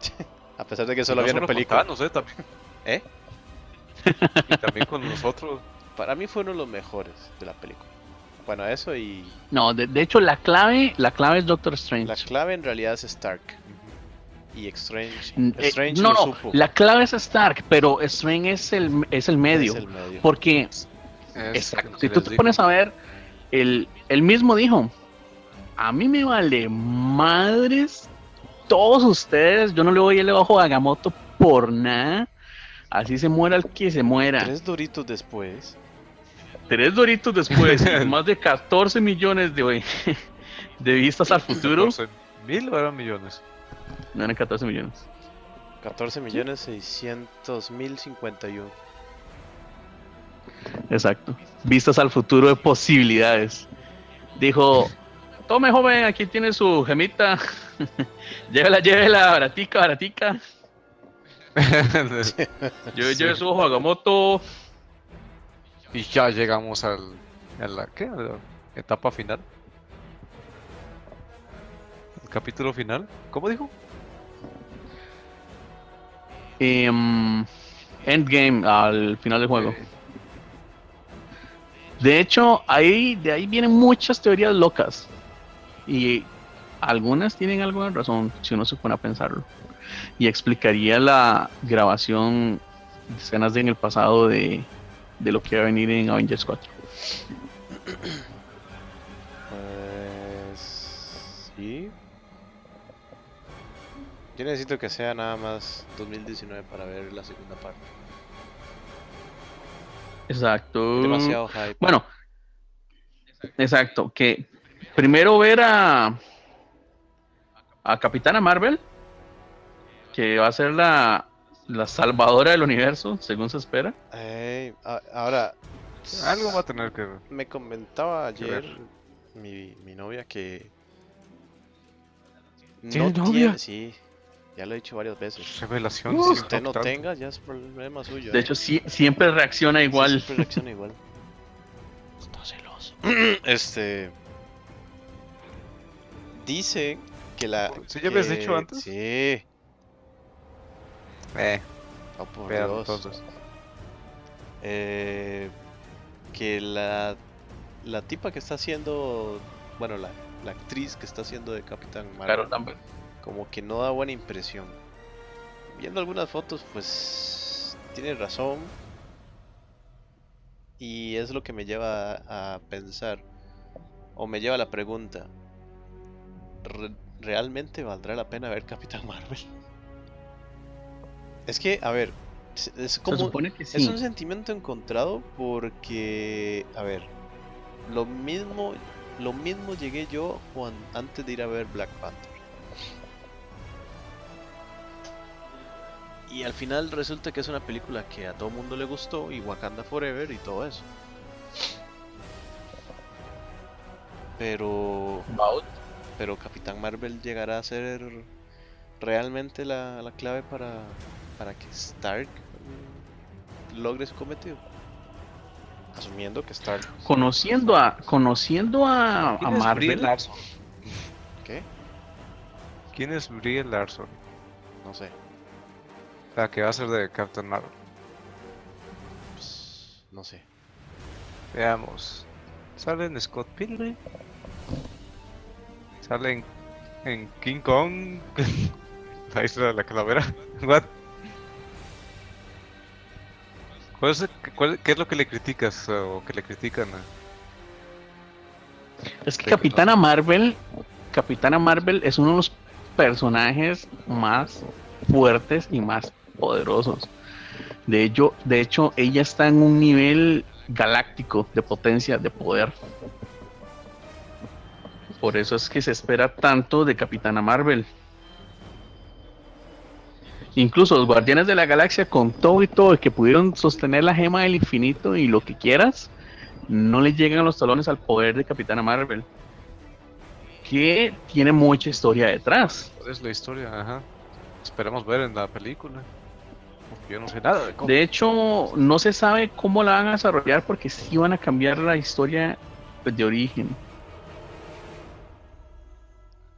A pesar de que solo No había una película. Thanos, eh, también. ¿Eh? Y también con nosotros. Para mí fue uno de los mejores de la película. Bueno, eso y No, de, de hecho la clave, la clave es Doctor Strange. la clave en realidad es Stark. Y Strange, Mm, eh, Strange no, no, supo. la clave es Stark, pero Strange es el, es el medio. Es el medio. Porque, Es exacto, lo si tú te digo. pones a ver, el, él mismo dijo, a mí me vale madres todos ustedes, yo no le voy a ir debajo a Agamotto por nada. Así se muera el que se muera. Tres doritos después. Tres doritos después, más de 14 millones de, de vistas al futuro. 14 ¿Mil o eran millones? No eran 14 millones. 14 millones 600 mil 51. Exacto. Vistas al futuro de posibilidades. Dijo, tome joven, aquí tiene su gemita. llévela, llévela, baratica, baratica. Lleve, lleve su ojo Agamotto. y ya llegamos al. A la, ¿Qué? A la etapa final. El capítulo final. ¿Cómo dijo? Em, endgame al final del juego. Eh, De hecho, ahí, de ahí vienen muchas teorías locas. Y algunas tienen algo de razón, si uno se pone a pensarlo. Y explicaría la grabación de escenas de en el pasado de, de lo que va a venir en Avengers 4. Pues. Sí. Yo necesito que sea nada más 2019 para ver la segunda parte. Exacto. Demasiado hype. Bueno, exacto. Que primero ver a, a Capitana Marvel, que va a ser la, la salvadora del universo, según se espera. A- ahora, Algo va a tener que ver. Me comentaba ayer mi, mi novia que. ¿Tienes no novia? tiene. Sí, ya lo he dicho varias veces. Revelación. Uh, Si usted no tanto. tenga, ya es problema suyo. De ¿eh? hecho, sí- siempre reacciona Sí, igual. siempre reacciona igual. Está celoso. este. Dice que la. ¿Sí ya habías que- dicho antes? Sí. Eh, Oh, por Dios. entonces. Eh, que la, la tipa que está haciendo, bueno, la, la actriz que está haciendo de Capitán Marvel, Claro, como que no da buena impresión. Viendo algunas fotos, pues tiene razón. Y es lo que me lleva a, a pensar, o me lleva a la pregunta, ¿re- ¿realmente valdrá la pena ver Capitán Marvel? Es que, a ver, es- es Se como... supone que Es sí. un sentimiento encontrado porque, a ver, lo mismo, lo mismo llegué yo cuan- antes de ir a ver Black Panther. Y al final resulta que es una película que a todo mundo le gustó y Wakanda Forever y todo eso. Pero, About. pero Capitán Marvel llegará a ser realmente la, la clave para, para que Stark mm, logre su cometido. Asumiendo que Stark. Conociendo a, conociendo a, a ¿Quién es Brie Marvel, Larson? ¿Qué? ¿Quién es Brie Larson? No sé. La que va a ser de Captain Marvel. Pues, no sé. Veamos. Sale en Scott Pilgrim. Sale en, en King Kong. La isla de la calavera. What? ¿Cuál es cuál- ¿Qué es lo que le criticas eh, o que le critican? a- es que Capitana Marvel, Capitana Marvel es uno de los personajes más fuertes y más poderosos. De hecho, de hecho, ella está en un nivel galáctico de potencia, de poder. Por eso es que se espera tanto de Capitana Marvel. Incluso los Guardianes de la Galaxia, con todo y todo, que pudieron sostener la gema del infinito y lo que quieras, no le llegan los talones al poder de Capitana Marvel. Que tiene mucha historia detrás. ¿Cuál es la historia? Ajá. Esperamos ver en la película. Porque yo no sé nada de cómics. De hecho, no se sabe cómo la van a desarrollar porque sí van a cambiar la historia pues, de origen.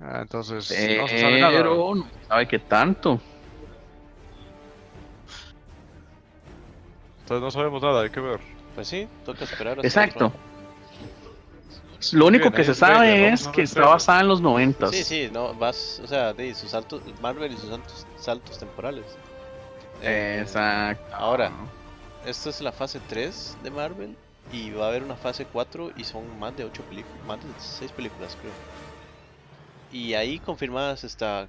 Ah, entonces no se sabe nada. Pero no se sabe qué tanto. Entonces no sabemos nada, hay que ver. Pues sí, toca esperar. hasta Exacto. Lo único Bien, que ahí se sabe es a que está basada en los año. noventas. Sí, sí, no, vas, o sea, de sus saltos, Marvel y sus saltos, saltos temporales. Eh, Exacto. Ahora, esta es la fase 3 de Marvel y va a haber una fase 4 y son más de 8 películas, más de 6 películas creo. Y ahí confirmadas está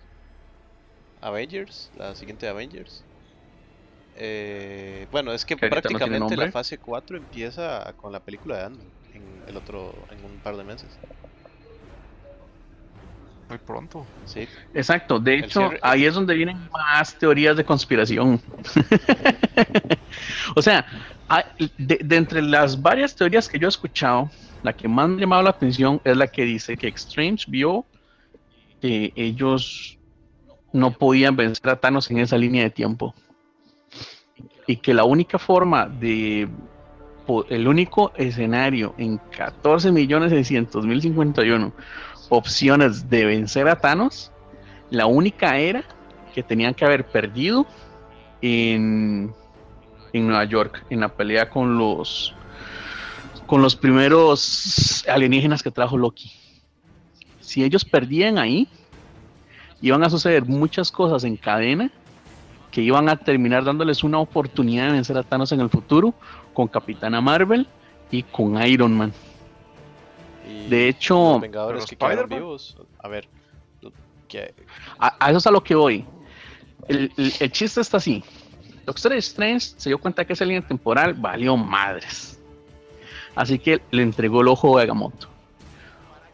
Avengers, la siguiente de Avengers. Eh, bueno, es que no prácticamente la fase 4 empieza con la película de Ant-Man en el otro en un par de meses. Muy pronto. Sí, Exacto, de El hecho, cierre- ahí es donde vienen más teorías de conspiración. o sea, hay- de, de entre las varias teorías que yo he escuchado, la que más me ha llamado la atención es la que dice que Strange vio que ellos no podían vencer a Thanos en esa línea de tiempo. Y que la única forma de el único escenario en 14 millones 600 mil 51 opciones de vencer a Thanos, la única era que tenían que haber perdido en, en Nueva York, en la pelea con los con los primeros alienígenas que trajo Loki. Si ellos perdían ahí, iban a suceder muchas cosas en cadena que iban a terminar dándoles una oportunidad de vencer a Thanos en el futuro con Capitana Marvel y con Iron Man. y De hecho, los Vengadores que quedaron vivos, a ver, lo- que A, a eso es a lo que voy. El, el- el chiste está así. Doctor Strange se dio cuenta que esa línea temporal valió madres. Así que le entregó el ojo a Agamotto.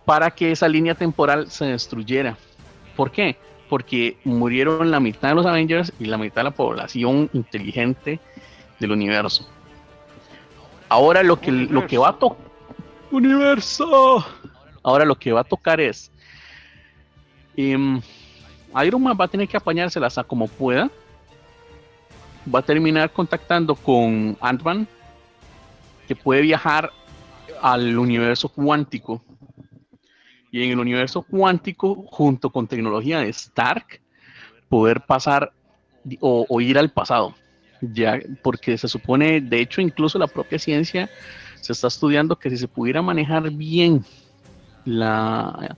Para que esa línea temporal se destruyera. ¿Por qué? Porque murieron la mitad de los Avengers y la mitad de la población inteligente del universo. Ahora lo que, lo que va a tocar. Universo. Ahora lo que va a tocar es. em, Iron Man va a tener que apañárselas a como pueda. Va a terminar contactando con Ant-Man, que puede viajar al universo cuántico. Y en el universo cuántico, junto con tecnología de Stark, poder pasar o, ir al pasado. Ya, porque se supone, de hecho, incluso la propia ciencia se está estudiando que si se pudiera manejar bien la,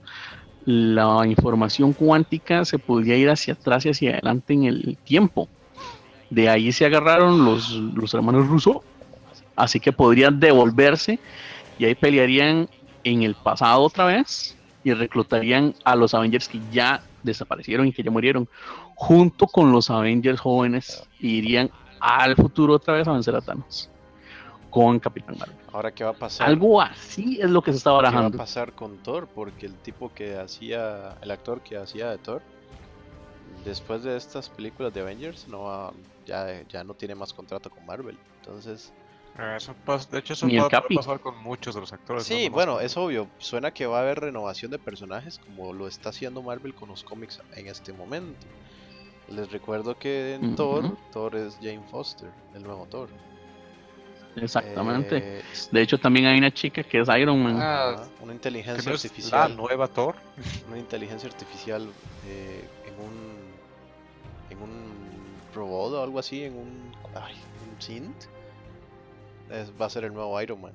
la información cuántica, se podría ir hacia atrás y hacia adelante en el tiempo. De ahí se agarraron los, los hermanos Russo, así que podrían devolverse y ahí pelearían en el pasado otra vez y reclutarían a los Avengers que ya desaparecieron y que ya murieron, junto con los Avengers jóvenes, irían al futuro otra vez a vencer a Thanos con Capitán Marvel. Ahora, ¿qué va a pasar? Algo así es lo que se está ¿Qué va a barajando. pasar con Thor? Porque el tipo que hacía, el actor que hacía de Thor, después de estas películas de Avengers, no va- ya, ya no tiene más contrato con Marvel. Entonces, eso pas- de hecho, eso va a pasar con muchos de los actores. sí, bueno, es obvio. Suena que va a haber renovación de personajes como lo está haciendo Marvel con los cómics en este momento. Les recuerdo que en. Thor, Thor es Jane Foster, el nuevo Thor. Exactamente. Eh, De hecho, también hay una chica que es Iron Man. Ah, ajá, una inteligencia no artificial. la nueva Thor. una inteligencia artificial eh, en un en un robot o algo así, en un ay, un synth, es- va a ser el nuevo Iron Man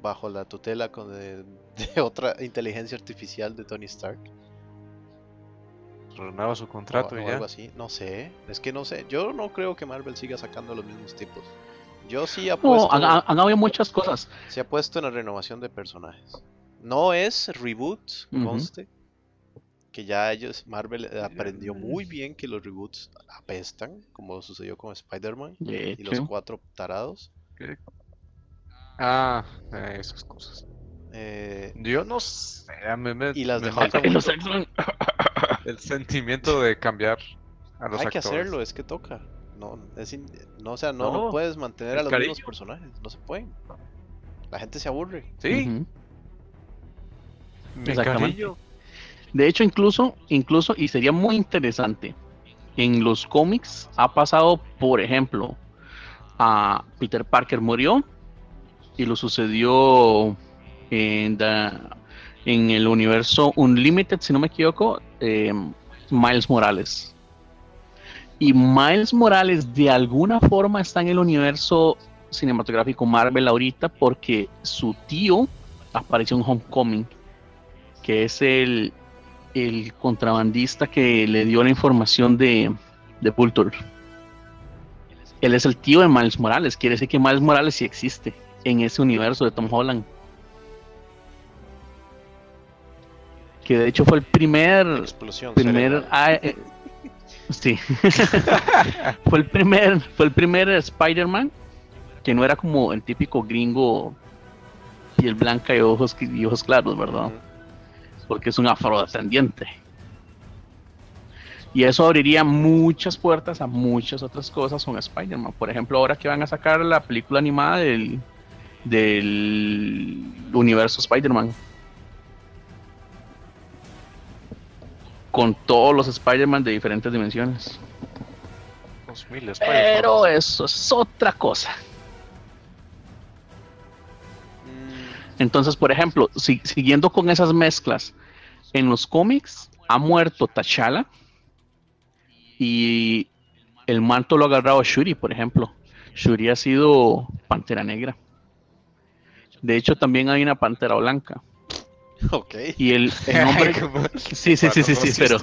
bajo la tutela con de, de otra inteligencia artificial de Tony Stark Renueva su o, contrato o y ya. algo así, no sé, es que no sé, yo no creo que Marvel siga sacando los mismos tipos. Yo sí No, apuesto, han, han- han habido muchas cosas. se ha puesto en la renovación de personajes. No es reboot, conste. Que ya ellos, Marvel eh, aprendió muy bien que los reboots apestan, como sucedió con Spider-Man De y los cuatro tarados. Ah, eh, esas cosas. Eh, Yo no sé. me, Y las me de mata los el sentimiento de cambiar a los hay que hacerlo, es que toca. No, es in- no, o sea, no, no No, puedes mantener a los mismos personajes, no se pueden. La gente se aburre. Sí, cariño. De hecho, incluso, incluso, y sería muy interesante, en los cómics ha pasado, por ejemplo, a Peter Parker murió y lo sucedió en, el universo Unlimited, si no me equivoco, eh, Miles Morales. Y Miles Morales de alguna forma está en el universo cinematográfico Marvel ahorita porque su tío apareció en Homecoming, que es el, contrabandista que le dio la información de, de. Él es el tío de Miles Morales, quiere decir que Miles Morales sí existe en ese universo de Tom Holland. Que de hecho fue el primer Explosión. primer ah, eh, sí fue el primer fue el primer Spider-Man que no era como el típico gringo piel blanca y ojos y ojos claros verdad porque es un afrodescendiente y eso abriría muchas puertas a muchas otras cosas con Spider-Man por ejemplo ahora que van a sacar la película animada del del universo Spider-Man con todos los Spider-Man de diferentes dimensiones. Mil Pero eso es otra cosa. Mm, Entonces, por ejemplo, si- siguiendo con esas mezclas, en los cómics ha muerto T'Challa y el manto lo ha agarrado Shuri, por ejemplo. Shuri ha sido Pantera Negra. De hecho, también hay una Pantera Blanca. ok. Y el, el nombre... Sí, sí, sí, sí, sí, pero...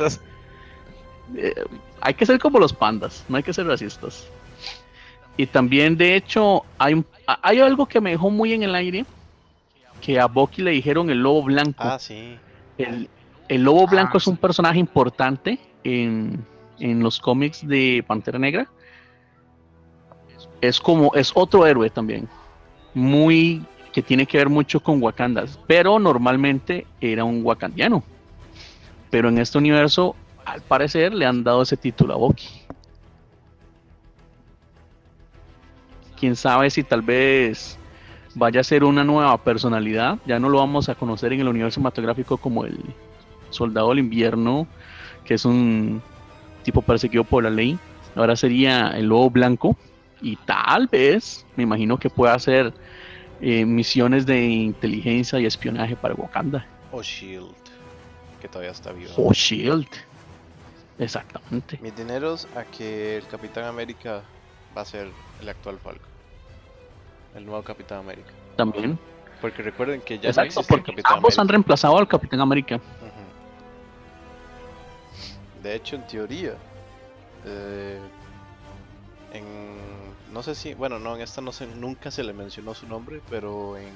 eh, hay que ser como los pandas, no hay que ser racistas. Y también, de hecho, hay, hay algo que me dejó muy en el aire, que a Bucky le dijeron el lobo blanco. Ah, sí. El, el lobo Ah, blanco es un personaje importante en, en los cómics de Pantera Negra. Es como, es otro héroe también, muy que tiene que ver mucho con Wakanda, pero normalmente era un wakandiano. Pero en este universo, al parecer, le han dado ese título a Bucky. Quién sabe si tal vez vaya a ser una nueva personalidad. Ya no lo vamos a conocer en el universo cinematográfico como el soldado del invierno, que es un tipo perseguido por la ley. Ahora sería el lobo blanco. Y tal vez, me imagino que pueda hacer eh, misiones de inteligencia y espionaje para Wakanda. O Shield, que todavía está vivo. O Shield. Exactamente. Mis dineros a que el Capitán América va a ser el actual Falcon. El nuevo Capitán América. También. Porque recuerden que ya no Exacto, existe el porque Capitán ambos han reemplazado al Capitán América. De hecho, en teoría, eh, en, no sé si, bueno, no, en esta no sé, nunca se le mencionó su nombre, pero en,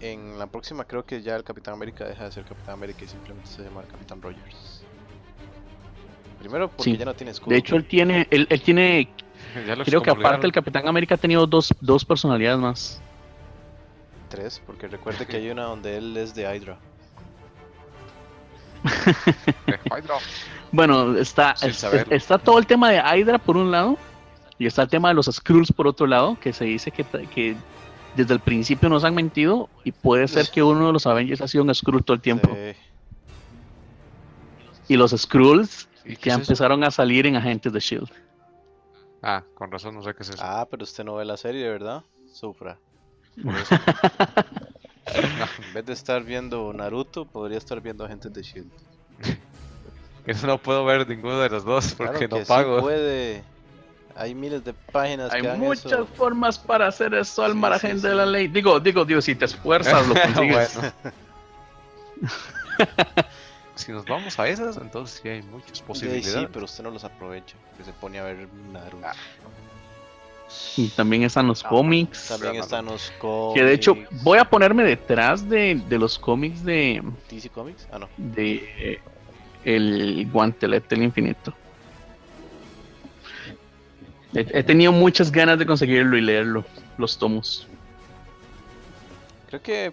en la próxima creo que ya el Capitán América deja de ser Capitán América y simplemente se llama Capitán Rogers. Primero porque Sí. ya no tiene escudo. De hecho, él tiene, él, él tiene, creo que aparte el Capitán América ha tenido dos, dos personalidades más. tres, porque recuerde que hay una donde él es de Hydra. De Hydra. Bueno, está, es- está todo el tema de Hydra por un lado y está el tema de los Skrulls por otro lado, que se dice que, que desde el principio nos han mentido y puede ser que uno de los Avengers ha sido un Skrull todo el tiempo. Sí. Y los Skrulls ¿Y qué ya es empezaron a salir en Agentes de Shield. Ah, con razón, no sé qué es eso. Ah, pero usted no ve la serie, ¿verdad? Sufra. En vez de estar viendo Naruto, podría estar viendo Agentes de Shield. Eso no puedo ver ninguno de los dos porque Claro que no sí pago. puede. Hay miles de páginas Hay que muchas eso. formas para hacer eso al Sí, margen sí, de sí. la ley. Digo, digo, digo, si te esfuerzas lo consigues. Si nos vamos a esas, entonces sí hay muchas Sí, posibilidades. sí, pero usted no los aprovecha. Que se pone a ver Naruto. Ah. Y también están los cómics. También están los cómics. Que de hecho voy a ponerme detrás de, de los cómics de, DC Comics? Ah, no. de eh, el guantelete del infinito. He, he tenido muchas ganas de conseguirlo y leerlo, los tomos. Creo que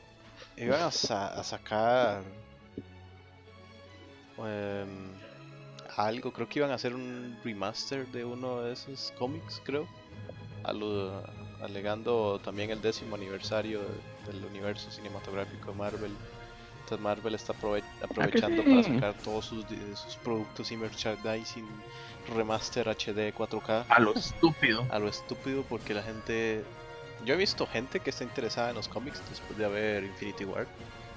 iban a, sa- a sacar em, algo. Creo que iban a hacer un remaster de uno de esos cómics, creo. Alu- alegando también el décimo aniversario de- del universo cinematográfico de Marvel. Entonces Marvel está aprove- aprovechando para sí. sacar todos sus, sus productos y merchandising remaster HD 4K A lo estúpido. a lo estúpido porque la gente... Yo he visto gente que está interesada en los cómics después de ver Infinity War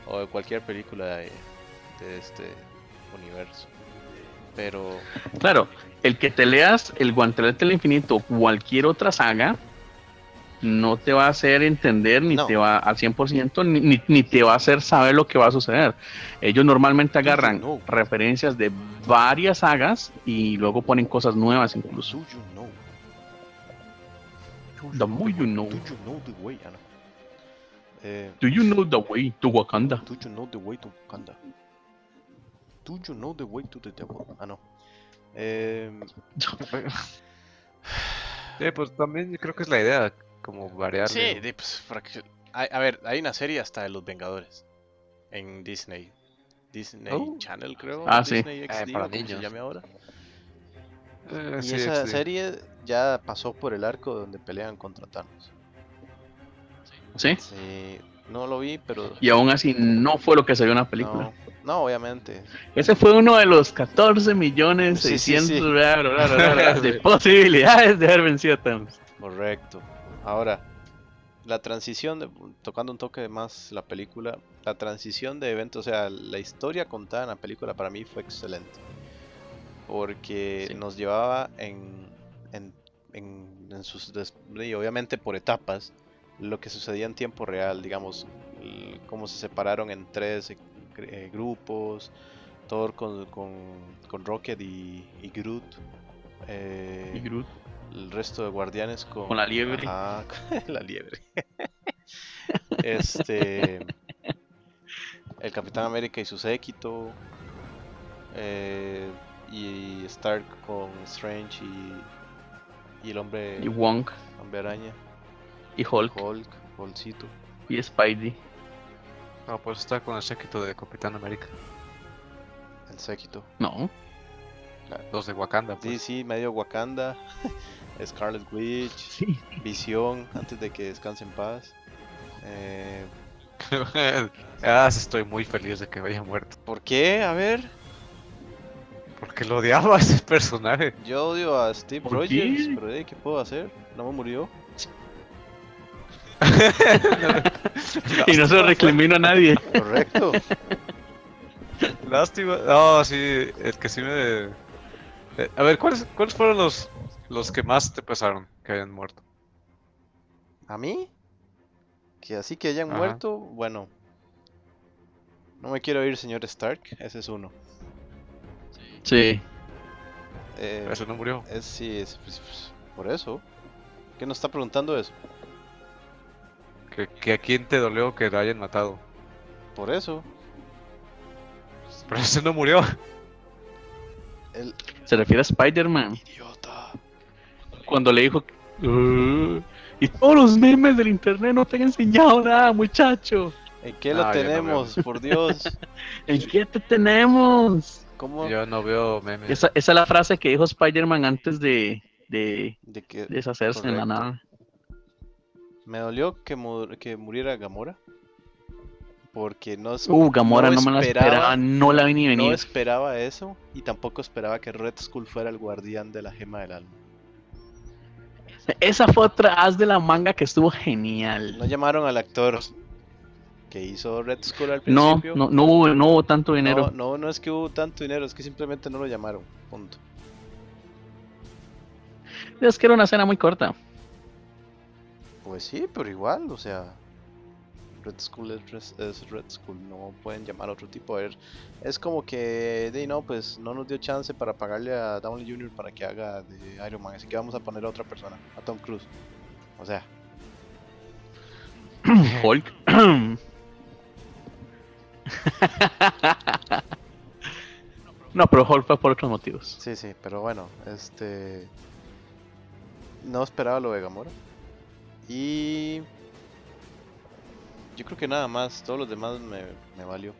o de cualquier película de, de este universo. Pero Claro, el que te leas el guantelete del infinito o cualquier otra saga no te va a hacer entender ni No. te va al 100% ni, ni, ni te va a hacer saber lo que va a suceder. Ellos normalmente agarran no. referencias de varias sagas y luego ponen cosas nuevas incluso. do you know? The more you know. Do you know the way? No. Eh, Do you know the way to Wakanda? do you know the way to Wakanda? Do you know the way to the devil? Ah, no. Em, Sí, pues también creo que es la idea, como variar. Sí, de, pues, para hay- a ver, hay una serie hasta de los Vengadores en Disney. Disney Oh. Channel, creo. Ah, sí. Disney Eh, XD, para o como se niños. llame ahora. Eh, Y sí, esa sí. serie ya pasó por el arco donde pelean contra Thanos. ¿Sí? Sí, no lo vi, pero. Y aún así no fue lo que vio en la película. No, no, obviamente. Ese fue uno de los 14 millones Sí, sí, 600 sí. bla, bla, bla, bla, bla, de posibilidades de haber vencido a Thanos. Correcto. Ahora, la transición, de, tocando un toque más la película, la transición de eventos, o sea, la historia contada en la película para mí fue excelente. Porque nos llevaba en, en, en, en sus, y obviamente por etapas, lo que sucedía en tiempo real, digamos, cómo se separaron en tres eh, eh, grupos, Thor con, con, con Rocket y, y Groot. eh, Y Groot. el resto de guardianes con, Con la liebre. Ajá, con la liebre. este. El Capitán América y su séquito. eh, y Stark con Strange y. Y el hombre. Y Wong. Hombre araña. Y Hulk. Hulk. Hulkcito. Y Spidey. No, pues está con el séquito de Capitán América. El séquito. No. Los de Wakanda. Sí, Pues. sí, medio Wakanda. Scarlet Witch. Sí. Visión, antes de que descanse en paz. Eh, ah, sí, estoy muy feliz de que haya muerto. ¿Por qué? A ver. Porque lo odiaba a ese personaje. Yo odio a Steve ¿Por Rogers, qué? pero eh, ¿qué puedo hacer? No me murió. Y no se lo recrimino a nadie. Correcto. Lástima. No, sí, el que sí me. eh, A ver, ¿cuáles, ¿cuáles fueron los, los que más te pesaron que hayan muerto? ¿A mí? Que así que hayan Ajá. muerto, bueno. No me quiero ir, señor Stark, ese es uno. Sí. Eh, Eso no murió. es sí, es, pues, pues, por eso. ¿Qué nos está preguntando eso? Que, que a quién te dolió que lo hayan matado. Por eso. Pero ese no murió. El Se refiere a Spider-Man. idiota. Cuando le dijo. "Uh, y todos los memes del internet no te han enseñado nada, muchacho. ¿En qué lo Ah, no tenemos? por Dios. ¿En qué te tenemos? ¿Cómo? Yo no veo memes. Esa, esa es la frase que dijo Spider-Man antes de, de deshacerse en la Correcto. nave. Me dolió que, mu- que muriera Gamora. Porque no, Uh, Gamora no, me la esperaba- no la vi ni no venir. esperaba eso. Y tampoco esperaba que Red Skull fuera el guardián de la gema del alma. Esa fue otra haz de la manga que estuvo genial. No llamaron al actor que hizo Red Skull al No, principio. no, no hubo, no hubo tanto dinero. No, no, no es que hubo tanto dinero, es que simplemente no lo llamaron. Punto. Es que era una escena muy corta. Pues sí, pero igual, o sea. Red Skull es, Red Skull, no pueden llamar a otro tipo. A ver, es como que, de no, pues no nos dio chance para pagarle a Downey Jr. para que haga de Iron Man, así que vamos a poner a otra persona, a Tom Cruise. O sea, Hulk. no, pero Hulk fue por otros motivos. sí, sí, pero bueno, este. No esperaba lo de Gamora. Y. Yo creo que nada más, todos los demás me, me valió.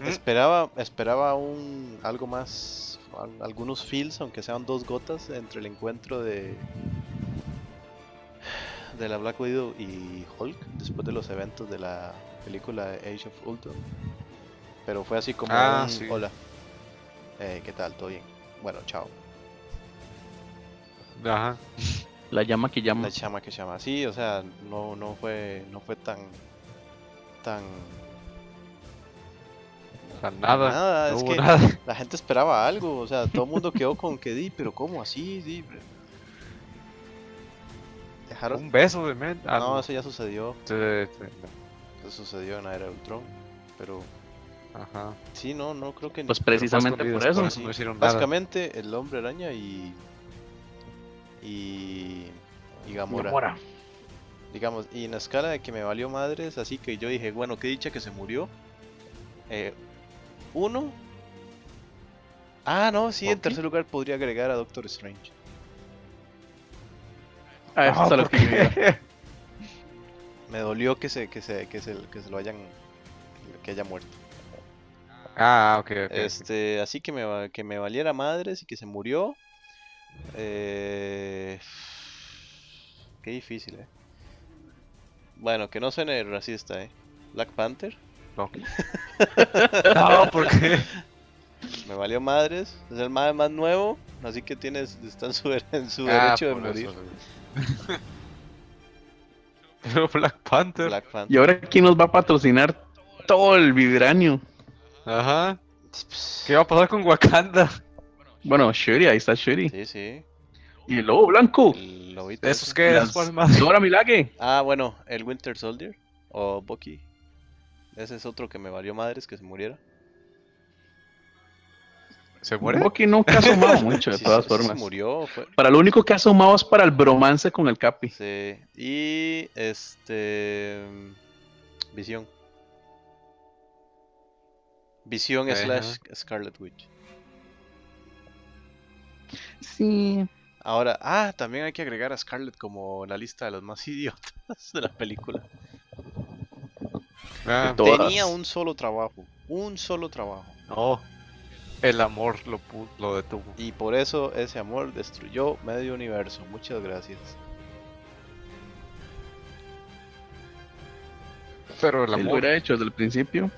¿Mm? Esperaba, esperaba un algo más, al- algunos feels, aunque sean dos gotas entre el encuentro de de la Black Widow y Hulk después de los eventos de la película Age of Ultron. Pero fue así como Ah, un sí. hola. Eh, ¿Qué tal? ¿Todo bien? Bueno, chao. Ajá. La llama que llama. La chama que llama. Sí, o sea, no, no fue, no fue tan, tan O sea, nada. Nada, no es hubo que- nada. La gente esperaba algo, o sea, todo el mundo quedó con que di, pero ¿cómo así? Di, bre-". Dejaron. Un beso de men. Ah, no, eso ya sucedió, Sí, sí, eso sucedió en de Ultron, pero Ajá. sí, no, no creo que Pues precisamente por eso. por eso no hicieron nada. básicamente el Hombre Araña y y y Gamora. Gamora. digamos, y en la escala de que me valió madres, así que yo dije, bueno, qué dicha que se murió. Eh, uno. Ah, no, sí, en tercer lugar podría agregar a Doctor Strange. Ah, eso No, es a lo ¿por que qué? Me dolió que se, que se, que se, que se lo hayan, que haya muerto. Ah, ok, ok. Este, así que me, va- que me valiera madres y que se murió. Eh, qué difícil, eh. Bueno, que no suene racista, eh. Black Panther, No, no, porque me valió madres. Es el más, más nuevo, así que tienes, está en su, en su Ah, derecho de por morir. eso. Pero Black Panther. Black Panther. Y ahora, ¿quién nos va a patrocinar todo el vibranio? Ajá. ¿Qué va a pasar con Wakanda? Bueno, Shuri, ahí está Shuri. Sí, sí. Y el lobo blanco. El lobito ¿Esos qué? Las- ¿Cuál más? Dora Milaje. Ah, bueno, el Winter Soldier o Bucky. Ese es otro que me valió madres que se muriera. ¿Se muere? Bucky nunca ha asomado mucho, de Sí, todas sí, sí se formas. murió, fue. Para lo único que ha asomado es para el bromance con el Capi. Sí. Y este. Visión. Visión Ajá. slash Scarlet Witch. Sí. Ahora, ah, también hay que agregar a Scarlet como la lista de los más idiotas de la película. Ah. Tenía un solo trabajo. Un solo trabajo. no. El amor lo, lo detuvo. Y por eso ese amor destruyó medio universo. Muchas gracias. Pero el Él lo amor. hubiera hecho desde el principio.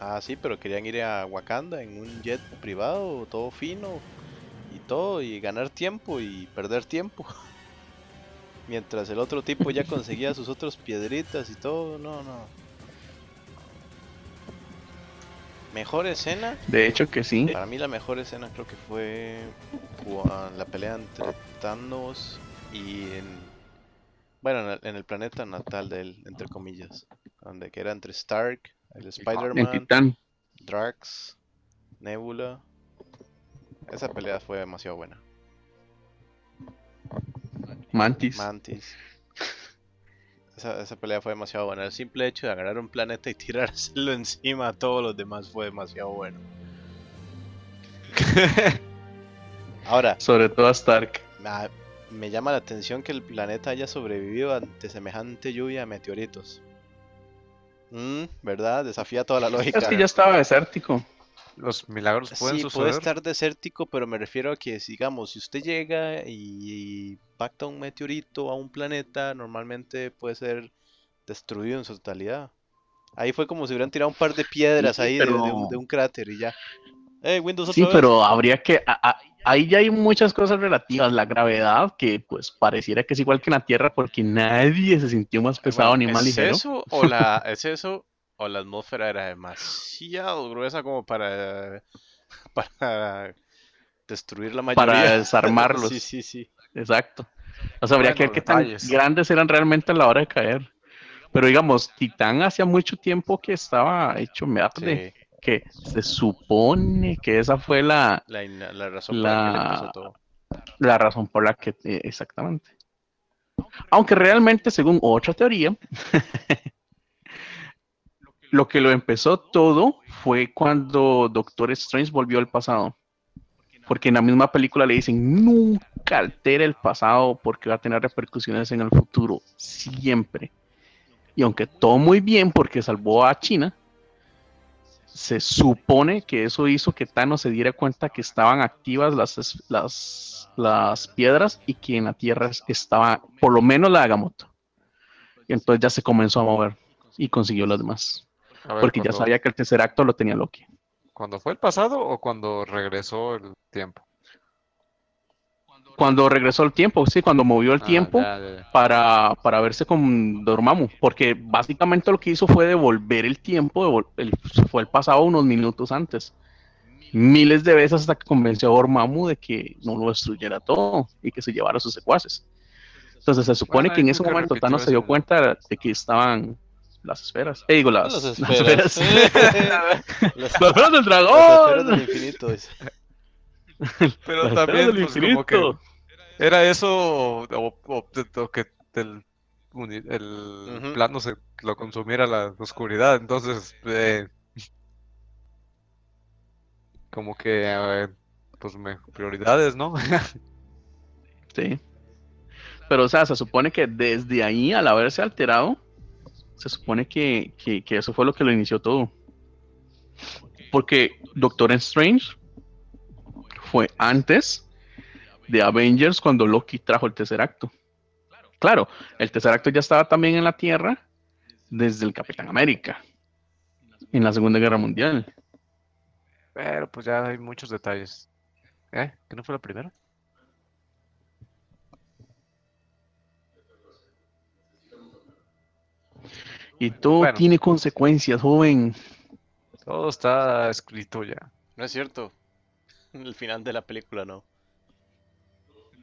Ah, sí, pero querían ir a Wakanda en un jet privado, todo fino y todo, y ganar tiempo y perder tiempo. Mientras el otro tipo ya conseguía sus otros piedritas y todo, no, no. Mejor escena, De hecho que sí. para mí la mejor escena creo que fue la pelea entre Thanos y en... Bueno, en el, en el planeta natal de él, entre comillas. Donde que era entre Stark, el Spider-Man. Drax, Nebula. Esa pelea fue demasiado buena. Mantis. Mantis. Esa, esa pelea fue demasiado buena. El simple hecho de agarrar un planeta y tirárselo encima a todos los demás fue demasiado bueno. Ahora, Sobre todo a Stark. ah, me llama la atención que el planeta haya sobrevivido ante semejante lluvia de meteoritos. Mm, ¿Verdad? Desafía toda la lógica. Es que ya estaba desértico. Los milagros pueden Sí, suceder. puede estar desértico, pero me refiero a que, digamos, si usted llega y impacta un meteorito a un planeta, normalmente puede ser destruido en su totalidad. Ahí fue como si hubieran tirado un par de piedras Sí, ahí de- un, de un cráter y ya. ¡Eh, Windows otra Sí, vez! pero habría que. a- a- ahí ya hay muchas cosas relativas. La gravedad, que pues pareciera que es igual que en la Tierra, porque nadie se sintió más pesado Bueno, ni más ¿es ligero. eso o la es eso o la atmósfera era demasiado gruesa como para para destruir la mayoría? Para desarmarlos. Sí, sí, sí. Exacto. O sea, habría que ver qué tan detalles. grandes eran realmente a la hora de caer. Pero digamos, Titán hacía mucho tiempo que estaba hecho verde. Sí, Que se supone que esa fue la, la, ina- la razón por la que pasó todo. la razón por la que. eh, exactamente. Aunque realmente, según otra teoría, lo que lo empezó todo fue cuando Doctor Strange volvió al pasado. Porque en la misma película le dicen, nunca altera el pasado porque va a tener repercusiones en el futuro, siempre. Y aunque todo muy bien porque salvó a China, se supone que eso hizo que Thanos se diera cuenta que estaban activas las, las, las piedras y que en la Tierra es- estaba por lo menos la de Agamotto. Y entonces ya se comenzó a mover y consiguió las demás. Ver, Porque ya sabía que el tercer acto lo tenía Loki. ¿Cuando fue el pasado o cuando regresó el tiempo? Cuando regresó el tiempo, sí, cuando movió el Ah, tiempo ya, ya, ya. para, para verse con Dormammu. Porque básicamente lo que hizo fue devolver el tiempo, devol- el- fue el pasado unos minutos antes. Miles de veces hasta que convenció a Dormammu de que no lo destruyera todo y que se llevara a sus secuaces. Entonces se supone Bueno, que en ese momento Thanos se dio cuenta de que estaban las esferas. Eh, digo, las, Las las esferas. Las- ¡Las esferas del las dragón! esferas del infinito. dice. Pero Las también, pues, como que infinito. Era eso o, o- que el, el Ujú. plano se lo consumiera la oscuridad. Entonces, eh, como que, eh, pues, me- prioridades, ¿no? Sí. Pero, o sea, se supone que desde ahí, al haberse alterado, se supone que, que- que eso fue lo que lo inició todo. Porque Doctor Strange fue antes de Avengers cuando Loki trajo el tercer acto. Claro, el tercer acto ya estaba también en la Tierra desde el Capitán América, en la Segunda Guerra Mundial. Pero pues ya hay muchos detalles. ¿Eh? ¿Que no fue la primera? Y todo Bueno. tiene consecuencias, joven. Todo está escrito ya. No es cierto. El final de la película no.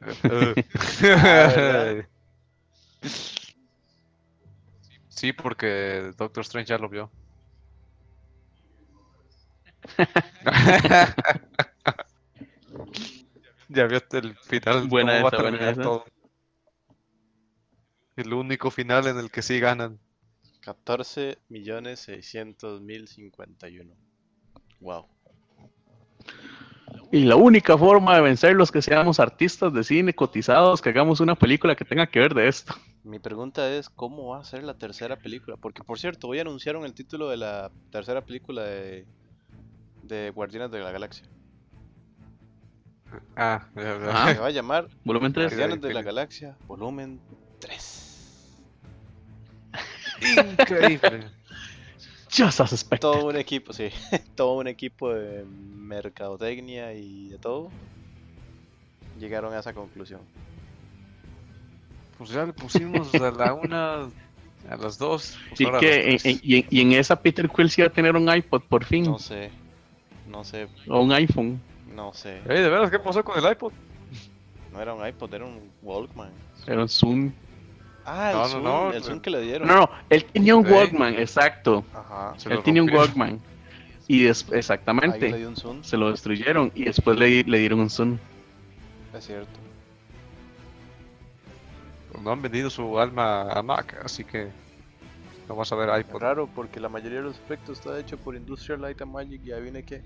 Sí, porque Doctor Strange ya lo vio. ya vio el final, Buena esa. todo. El único final en el que sí ganan. 14 millones 600 mil 51. Wow. Y la única forma de vencerlos es que seamos artistas de cine cotizados, que hagamos una película que tenga que ver de esto. Mi pregunta es, ¿cómo va a ser la tercera película? Porque, por cierto, hoy anunciaron el título de la tercera película de, de Guardianes de la Galaxia. Ah. Ah. Se va a llamar Volumen 3. Guardianes de la. Galaxia, volumen 3. Increíble. Just as expected. Todo un equipo, sí. Todo un equipo de mercadotecnia y de todo. Llegaron a esa conclusión. Pues ya le pusimos a la una, a las dos. pues Y, que, las en- y, en- y en esa Peter Quill sí va a tener un iPod por fin. No sé. No sé. O un iPhone. No sé. Ey, ¿de veras qué pasó con el iPod? No era un iPod, era un Walkman. Era un Zoom. Ah, el No, no, Zoom, no, el no. Zoom que le dieron. No, no, él tenía un. Walkman, exacto. Ajá. Él tenía un. Walkman. Y Ahí le exactamente, dio un Zoom. se lo destruyeron y después le, le dieron un Zoom. Es cierto. No han vendido su alma a Mac, así que no vas a ver Es iPod. raro porque la mayoría de los efectos está hecho por Industrial Light and Magic y adivine qué.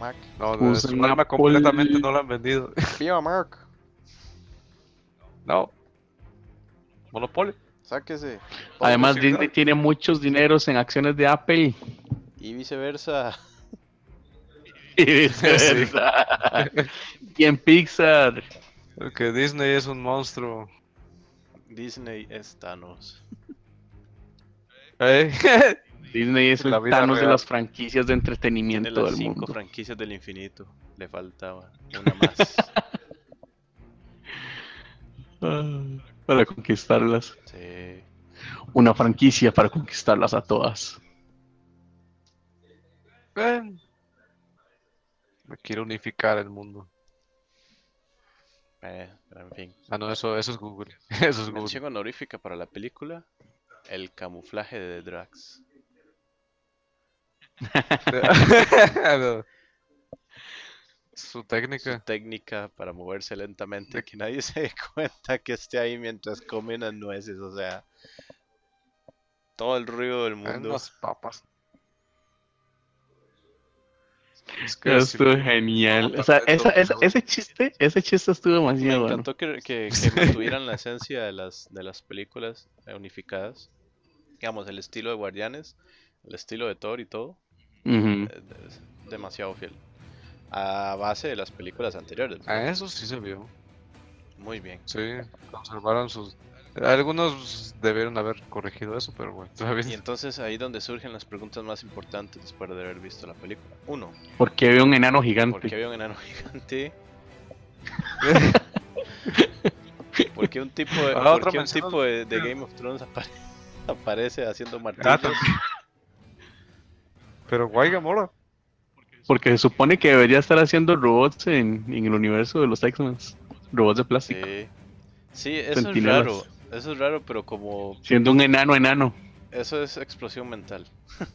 Mac. No, de Usan su alma completamente no la han vendido. ¡Viva Mac! No. Monopolio. Sáquese. Además, Disney tiene muchos dineros en acciones de Apple. Y viceversa. Y viceversa. y en Pixar. Porque Disney es un monstruo. Disney es Thanos. ¿Eh? Disney es el La Thanos de las franquicias de entretenimiento las del cinco mundo. franquicias del infinito. Le faltaba una más. Para conquistarlas. sí. Una franquicia para conquistarlas a todas. Ven. Me quiero unificar el mundo. Eh, pero en fin. Ah, no, eso, eso es Google. Eso es Google. Mención honorífica para la película. El camuflaje de Drax. No. Su Su técnica. técnica para moverse lentamente. Que nadie se dé cuenta que esté ahí mientras come unas nueces. O sea. Todo el ruido del mundo. Unas papas. Es que si- Estuvo genial. O sea, esa- esa- ese chiste, ese chiste estuvo Me demasiado bueno. encantó que, que, que mantuvieran la esencia de las, de las películas eh, unificadas. Digamos, el estilo de Guardianes, el estilo de Thor y todo. Eh, es demasiado fiel. A base de las películas anteriores. A eso sí se vio. Muy bien. Sí, conservaron sus. Algunos debieron haber corregido eso, pero bueno, está bien. Y entonces ahí donde surgen las preguntas más importantes después de haber visto la película. Uno, Porque veo un enano ¿por qué gigante. había un enano gigante? ¿Por qué un tipo de, Ah, por qué un tipo de, de Game of Thrones apare- aparece haciendo Ah, martillos? Pero guay Gamora. Porque se supone que debería estar haciendo robots en, en el universo de los X-Men. Robots de plástico. Sí, sí, eso es raro. Eso es raro, pero como Siendo un enano enano. eso es explosión mental.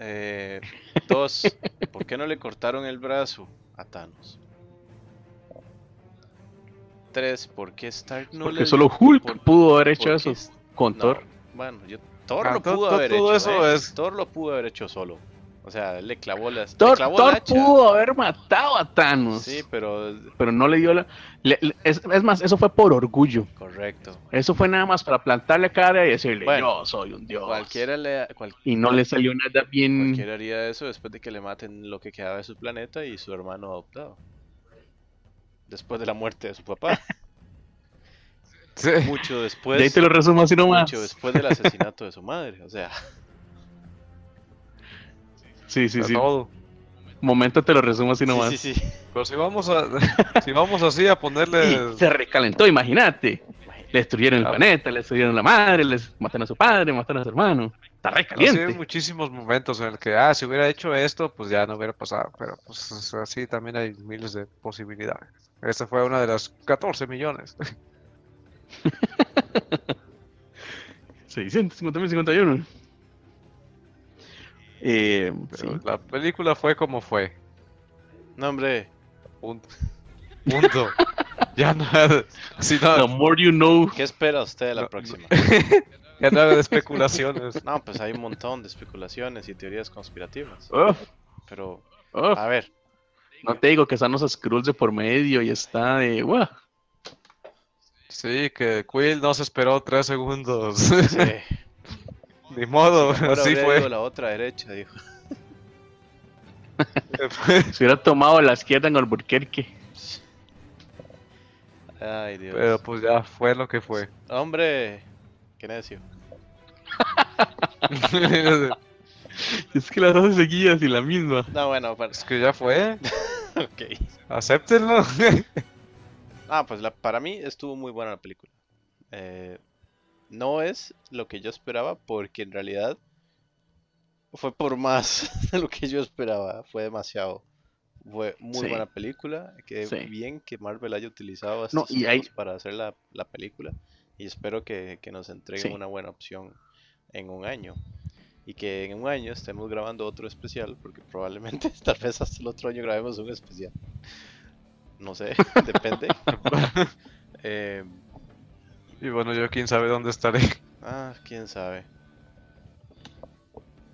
Eh, dos, ¿por qué no le cortaron el brazo a Thanos? Tres, ¿por qué Stark no Porque le solo Hulk por- pudo haber hecho eso qué con no, Thor. Bueno, yo, Thor Ah, lo pudo haber todo hecho. eso ¿eh? es- Thor lo pudo haber hecho solo. O sea, él le clavó las. le Thor, clavó Thor el hacha. pudo haber matado a Thanos. Sí, pero Pero no le dio la. le- le- es, es más, eso fue por orgullo. correcto. Eso fue nada más para plantarle cara y decirle: Bueno, Yo soy un dios. Cualquiera le, cual- Y no le salió nada bien. Cualquiera haría eso después de que le maten lo que quedaba de su planeta y su hermano adoptado. Después de la muerte de su papá. Sí. Mucho De ahí después. te lo resumo así nomás. Mucho después del asesinato de su madre. O sea, Sí, sí, a sí. todo. Momento te lo resumo así sí, nomás. sí, sí. Pero si vamos a si vamos así a ponerle Y se recalentó, imagínate. Le destruyeron el Ah. planeta, le destruyeron la madre, les mataron a su padre, mataron a su hermano. Está así hay recaliente. muchísimos momentos en el que ah si hubiera hecho esto pues ya no hubiera pasado, pero pues es así también hay miles de posibilidades. Esta fue una de las 14 millones. 650.051. Eh, sí. La película fue como fue. No, hombre. Punto. Punto. ya no si no, The more you know. ¿Qué espera usted de la No, próxima? ya no de especulaciones. No, pues hay un montón de especulaciones y teorías conspirativas. Uf, Pero, uf. a ver. No te digo que están los Skrulls de por medio y está de. ¡guau! Sí, que Quill no se esperó tres segundos. Sí. Ni modo, así habría fue. ido la otra derecha, dijo. Si hubiera tomado la izquierda en Alburquerque. Ay, Dios. Pero pues ya fue lo que fue. Hombre, qué necio. Es que las dos seguidas y la misma. No, bueno, para... es que ya fue. ok. Acéptenlo. Ah, pues la, para mí estuvo muy buena la película. Eh, no es lo que yo esperaba porque en realidad fue por más de lo que yo esperaba. Fue demasiado. Fue muy Sí. buena película. Que Sí. bien que Marvel haya utilizado No, estos y hay- tiempos para hacer la, la película. Y espero que, que nos entreguen Sí. una buena opción en un año. Y que en un año estemos grabando otro especial, porque probablemente tal vez hasta el otro año grabemos un especial. No sé, depende. Eh, y bueno, yo quién sabe dónde estaré. ah, quién sabe.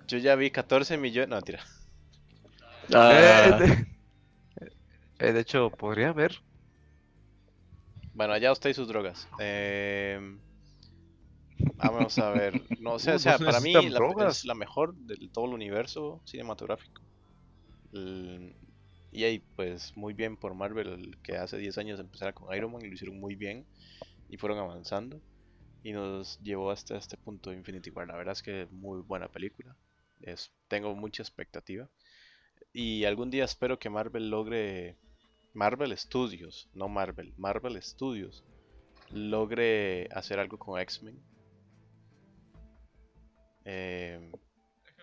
Yo ya vi 14 millones. No, tira. Ah, Eh, de... eh, de hecho, podría haber. Bueno, allá usted y sus drogas. Eh, vamos a ver. No o sea, no se para mí la, drogas. es la mejor de todo el universo cinematográfico. El- y ahí, pues, muy bien por Marvel, el que hace 10 años empezara con Iron Man y lo hicieron muy bien. Y fueron avanzando. Y nos llevó hasta este punto de Infinity War. La verdad es que muy buena película. Es, tengo mucha expectativa. Y algún día espero que Marvel logre. Marvel Studios, no Marvel, Marvel Studios logre hacer algo con X-Men. Eh,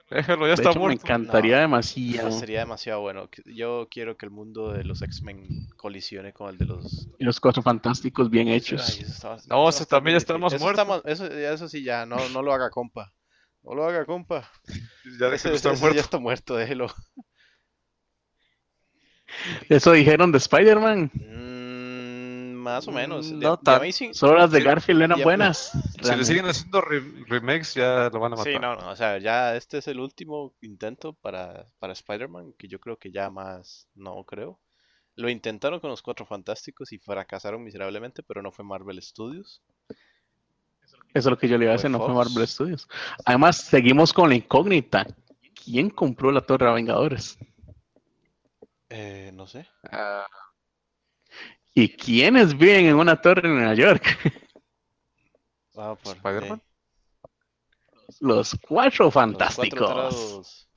Déjalo, ya de está hecho, me muerto. encantaría No, demasiado. sería demasiado bueno. Yo quiero que el mundo de los X-Men colisione con el de los. Y los cuatro fantásticos bien Ay, hechos. eso No, ese también ya está difícil. más Eso eso, ya- eso sí, ya, no, no lo haga compa. No lo haga compa. Ya Ese, está ese muerto. ya está muerto, déjelo. Eso dijeron de Spider-Man. Más o menos. Mm, no The tan- Amazing- Solo las de Garfield eran buenas. Si le siguen haciendo re- remakes, ya lo van a matar. Sí, no, no, o sea, ya este es el último intento para, para Spider-Man, que yo creo que ya más no creo. Lo intentaron con los Cuatro Fantásticos y fracasaron miserablemente, pero no fue Marvel Studios. Eso es lo que yo le iba a decir, no fue. Marvel Studios. Además, seguimos con la incógnita. ¿Quién compró la Torre de Vengadores? Eh, no sé. Ah, ¿Y quiénes viven en una torre en Nueva York? Ah, por- ¿Spider-Man? Los cuatro los cuatro fantásticos.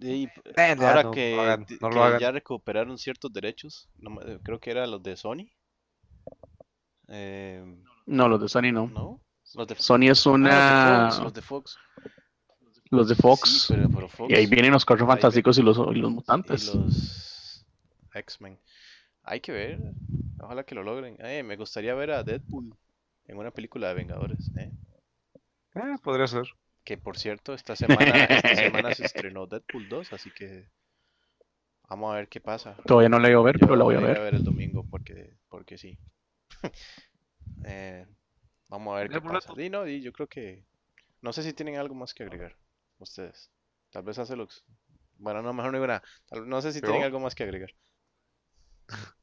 Y, Eh, ahora no que, no lo ya recuperaron ciertos derechos, creo que eran los de Sony. Eh, No, los de Sony no. ¿No? Los de, Sony es ah, una. los de Fox. Los de Fox. Los de Fox. Sí, pero, pero Fox. Y ahí vienen los cuatro fantásticos y los, y los y mutantes. los X-Men. Hay que ver. Ojalá que lo logren. Eh, me gustaría ver a Deadpool en una película de Vengadores. eh. eh, podría ser. Que por cierto, esta semana, esta semana se estrenó Deadpool 2, así que vamos a ver qué pasa. Todavía no la voy a ver, Yo pero la voy a ir ver. el domingo porque, porque sí. Eh, vamos a ver qué pasa. Y no, y yo creo que. No sé si tienen algo más que agregar. Ustedes. Tal vez hace los. Bueno, no, mejor no digo nada. Tal- no sé si tienen algo más que agregar.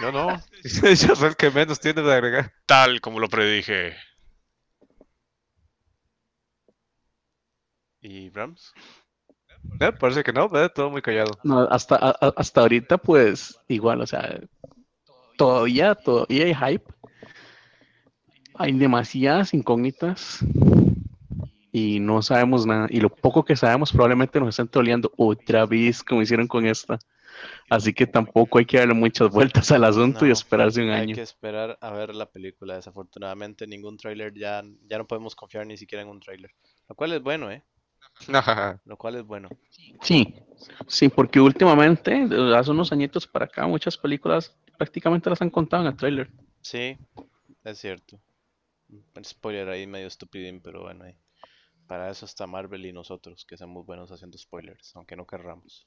Yo no. Yo soy el que menos tiene de agregar. Tal como lo predije. ¿Y Rams? Eh, parece que no, ¿verdad? Todo muy callado. No, hasta, a- hasta ahorita, pues, igual, o sea, todavía, todavía hay hype. Hay demasiadas incógnitas y no sabemos nada. Y lo poco que sabemos probablemente nos estén troleando otra vez como hicieron con esta. Así que tampoco hay que darle muchas vueltas al asunto y esperarse un Hay año. que esperar a ver la película. Desafortunadamente, ningún tráiler ya, ya no podemos confiar ni siquiera en un tráiler. Lo cual es bueno, ¿eh? Lo cual es bueno. Sí, sí, porque últimamente, hace unos añitos para acá, muchas películas prácticamente las han contado en el tráiler. Sí, es cierto. Un spoiler ahí medio estupidín, pero bueno, ahí. para eso está Marvel y nosotros, que somos buenos haciendo spoilers, aunque no querramos.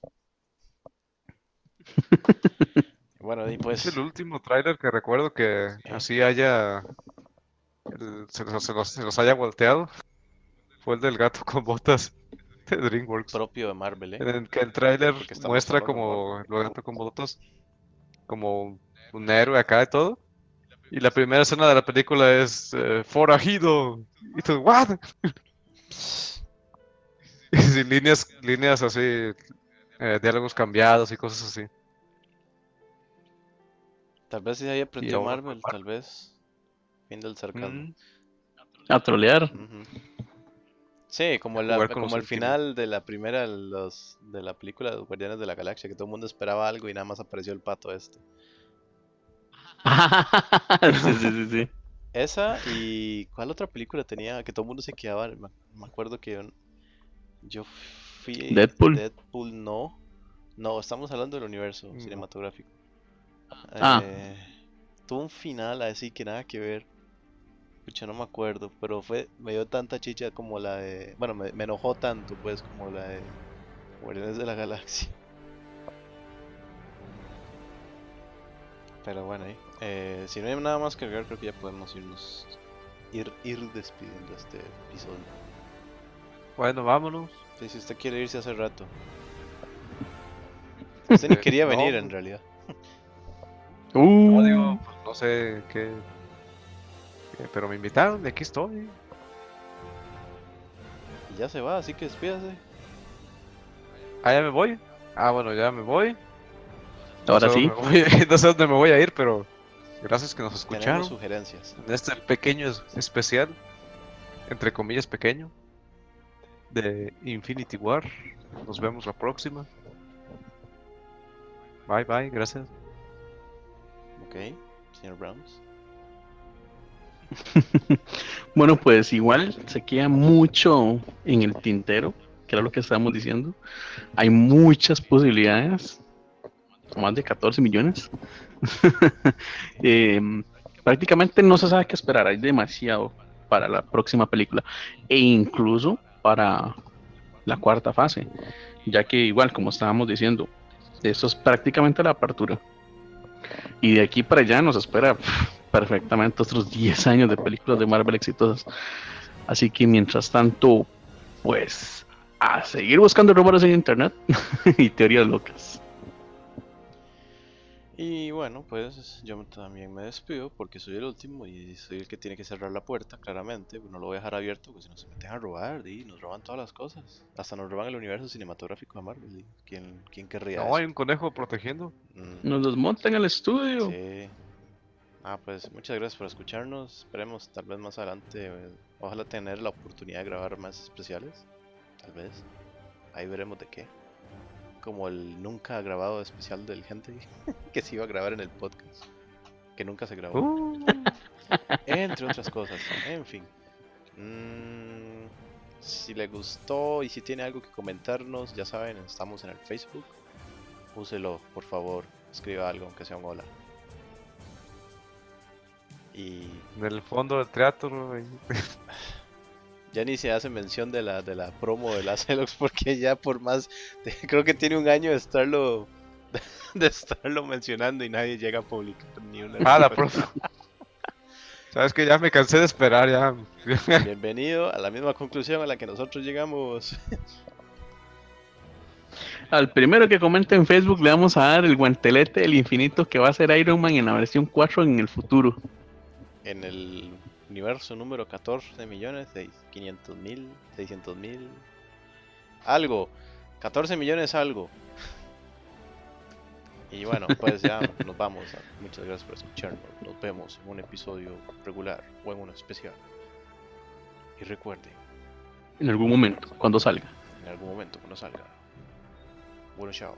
Bueno, y Es pues, el último tráiler que recuerdo que así haya. el- se, los, se los- se los haya volteado. Fue el del gato con botas de DreamWorks. propio de Marvel, En ¿eh? el que el tráiler muestra como el gato con botas como un héroe acá y todo. Y la primera escena de la película es eh, forajido. Y tú, ¿what? Y líneas, líneas así, eh, diálogos cambiados y cosas así. Tal vez si ahí aprendió ahora Marvel, tal vez. Fin del sarcasmo. Mm, A trolear. Sí, como, la, como el final de la primera los, de la película de los Guardianes de la Galaxia, que todo el mundo esperaba algo y nada más apareció el pato este. sí, sí, sí, sí. Esa y ¿cuál otra película tenía que todo el mundo se quedaba? Me, me acuerdo que yo, yo fui Deadpool. Deadpool no. No, estamos hablando del universo No. cinematográfico. Ah. Eh, tuvo un final así que nada que ver. Pucha, no me acuerdo, pero fue me dio tanta chicha como la de, bueno, me, me enojó tanto pues como la de Guardianes de la Galaxia. Pero bueno, ahí. eh, si no hay nada más que agregar, creo que ya podemos irnos ir, ir despidiendo este episodio. Bueno, vámonos. Sí, si usted quiere irse hace rato. Usted ni quería venir en realidad. No, Uh, digo, pues, no sé qué, qué, Pero me invitaron y aquí estoy. Y ya se va, así que despídase. Ah, ya me voy. Ah, bueno, ya me voy. No ahora sí. dónde me voy- no sé dónde me voy a ir, pero gracias que nos Tenemos escucharon. sugerencias. En este pequeño es- especial, entre comillas pequeño, de Infinity War. Nos vemos la próxima. Bye, bye, gracias. Ok, señor Browns. Bueno, pues igual se queda mucho en el tintero, que era lo que estábamos diciendo. Hay muchas posibilidades, más de 14 millones. Em, prácticamente no se sabe qué esperar, hay demasiado para la próxima película e incluso para la cuarta fase, ya que igual como estábamos diciendo, esto es prácticamente la apertura. Y de aquí para allá nos espera perfectamente otros 10 años de películas de Marvel exitosas. Así que mientras tanto, pues a seguir buscando rumores en internet y teorías locas. Y bueno, pues yo también me despido porque soy el último y soy el que tiene que cerrar la puerta, claramente. No lo voy a dejar abierto porque si no se meten a robar y nos roban todas las cosas. Hasta nos roban el universo cinematográfico de Marvel. y ¿Quién, quién querría No, hay eso? un conejo protegiendo. Mm, Nos desmontan el estudio. sí. Ah, pues muchas gracias por escucharnos. Esperemos tal vez más adelante, eh, ojalá tener la oportunidad de grabar más especiales. Tal vez. Ahí veremos de qué. Como el nunca grabado especial del gente que se iba a grabar en el podcast. Que nunca se grabó. Uh, Entre otras cosas. En fin. Mm, si le gustó y si tiene algo que comentarnos, ya saben, estamos en el Facebook. Úselo, por favor. Escriba algo, aunque sea un hola. Y en el fondo del teatro. ya ni se hace mención de la, de la promo de la Celox porque ya por más, de- creo que tiene un año de estarlo, de estarlo mencionando y nadie llega a publicar ni una. Ah, la profe. Sabes que ya me cansé de esperar, ya. Bienvenido a la misma conclusión a la que nosotros llegamos. Al primero que comente en Facebook le vamos a dar el guantelete del infinito que va a ser Iron Man en la versión 4 en el futuro. en el universo número 14 millones de 500 mil, 600 mil, algo, 14 millones algo. Y bueno, pues ya nos vamos. Muchas gracias por escucharnos. Nos vemos en un episodio regular o en uno especial. Y recuerden, En algún momento, cuando salga. en algún momento cuando salga. Bueno, chao.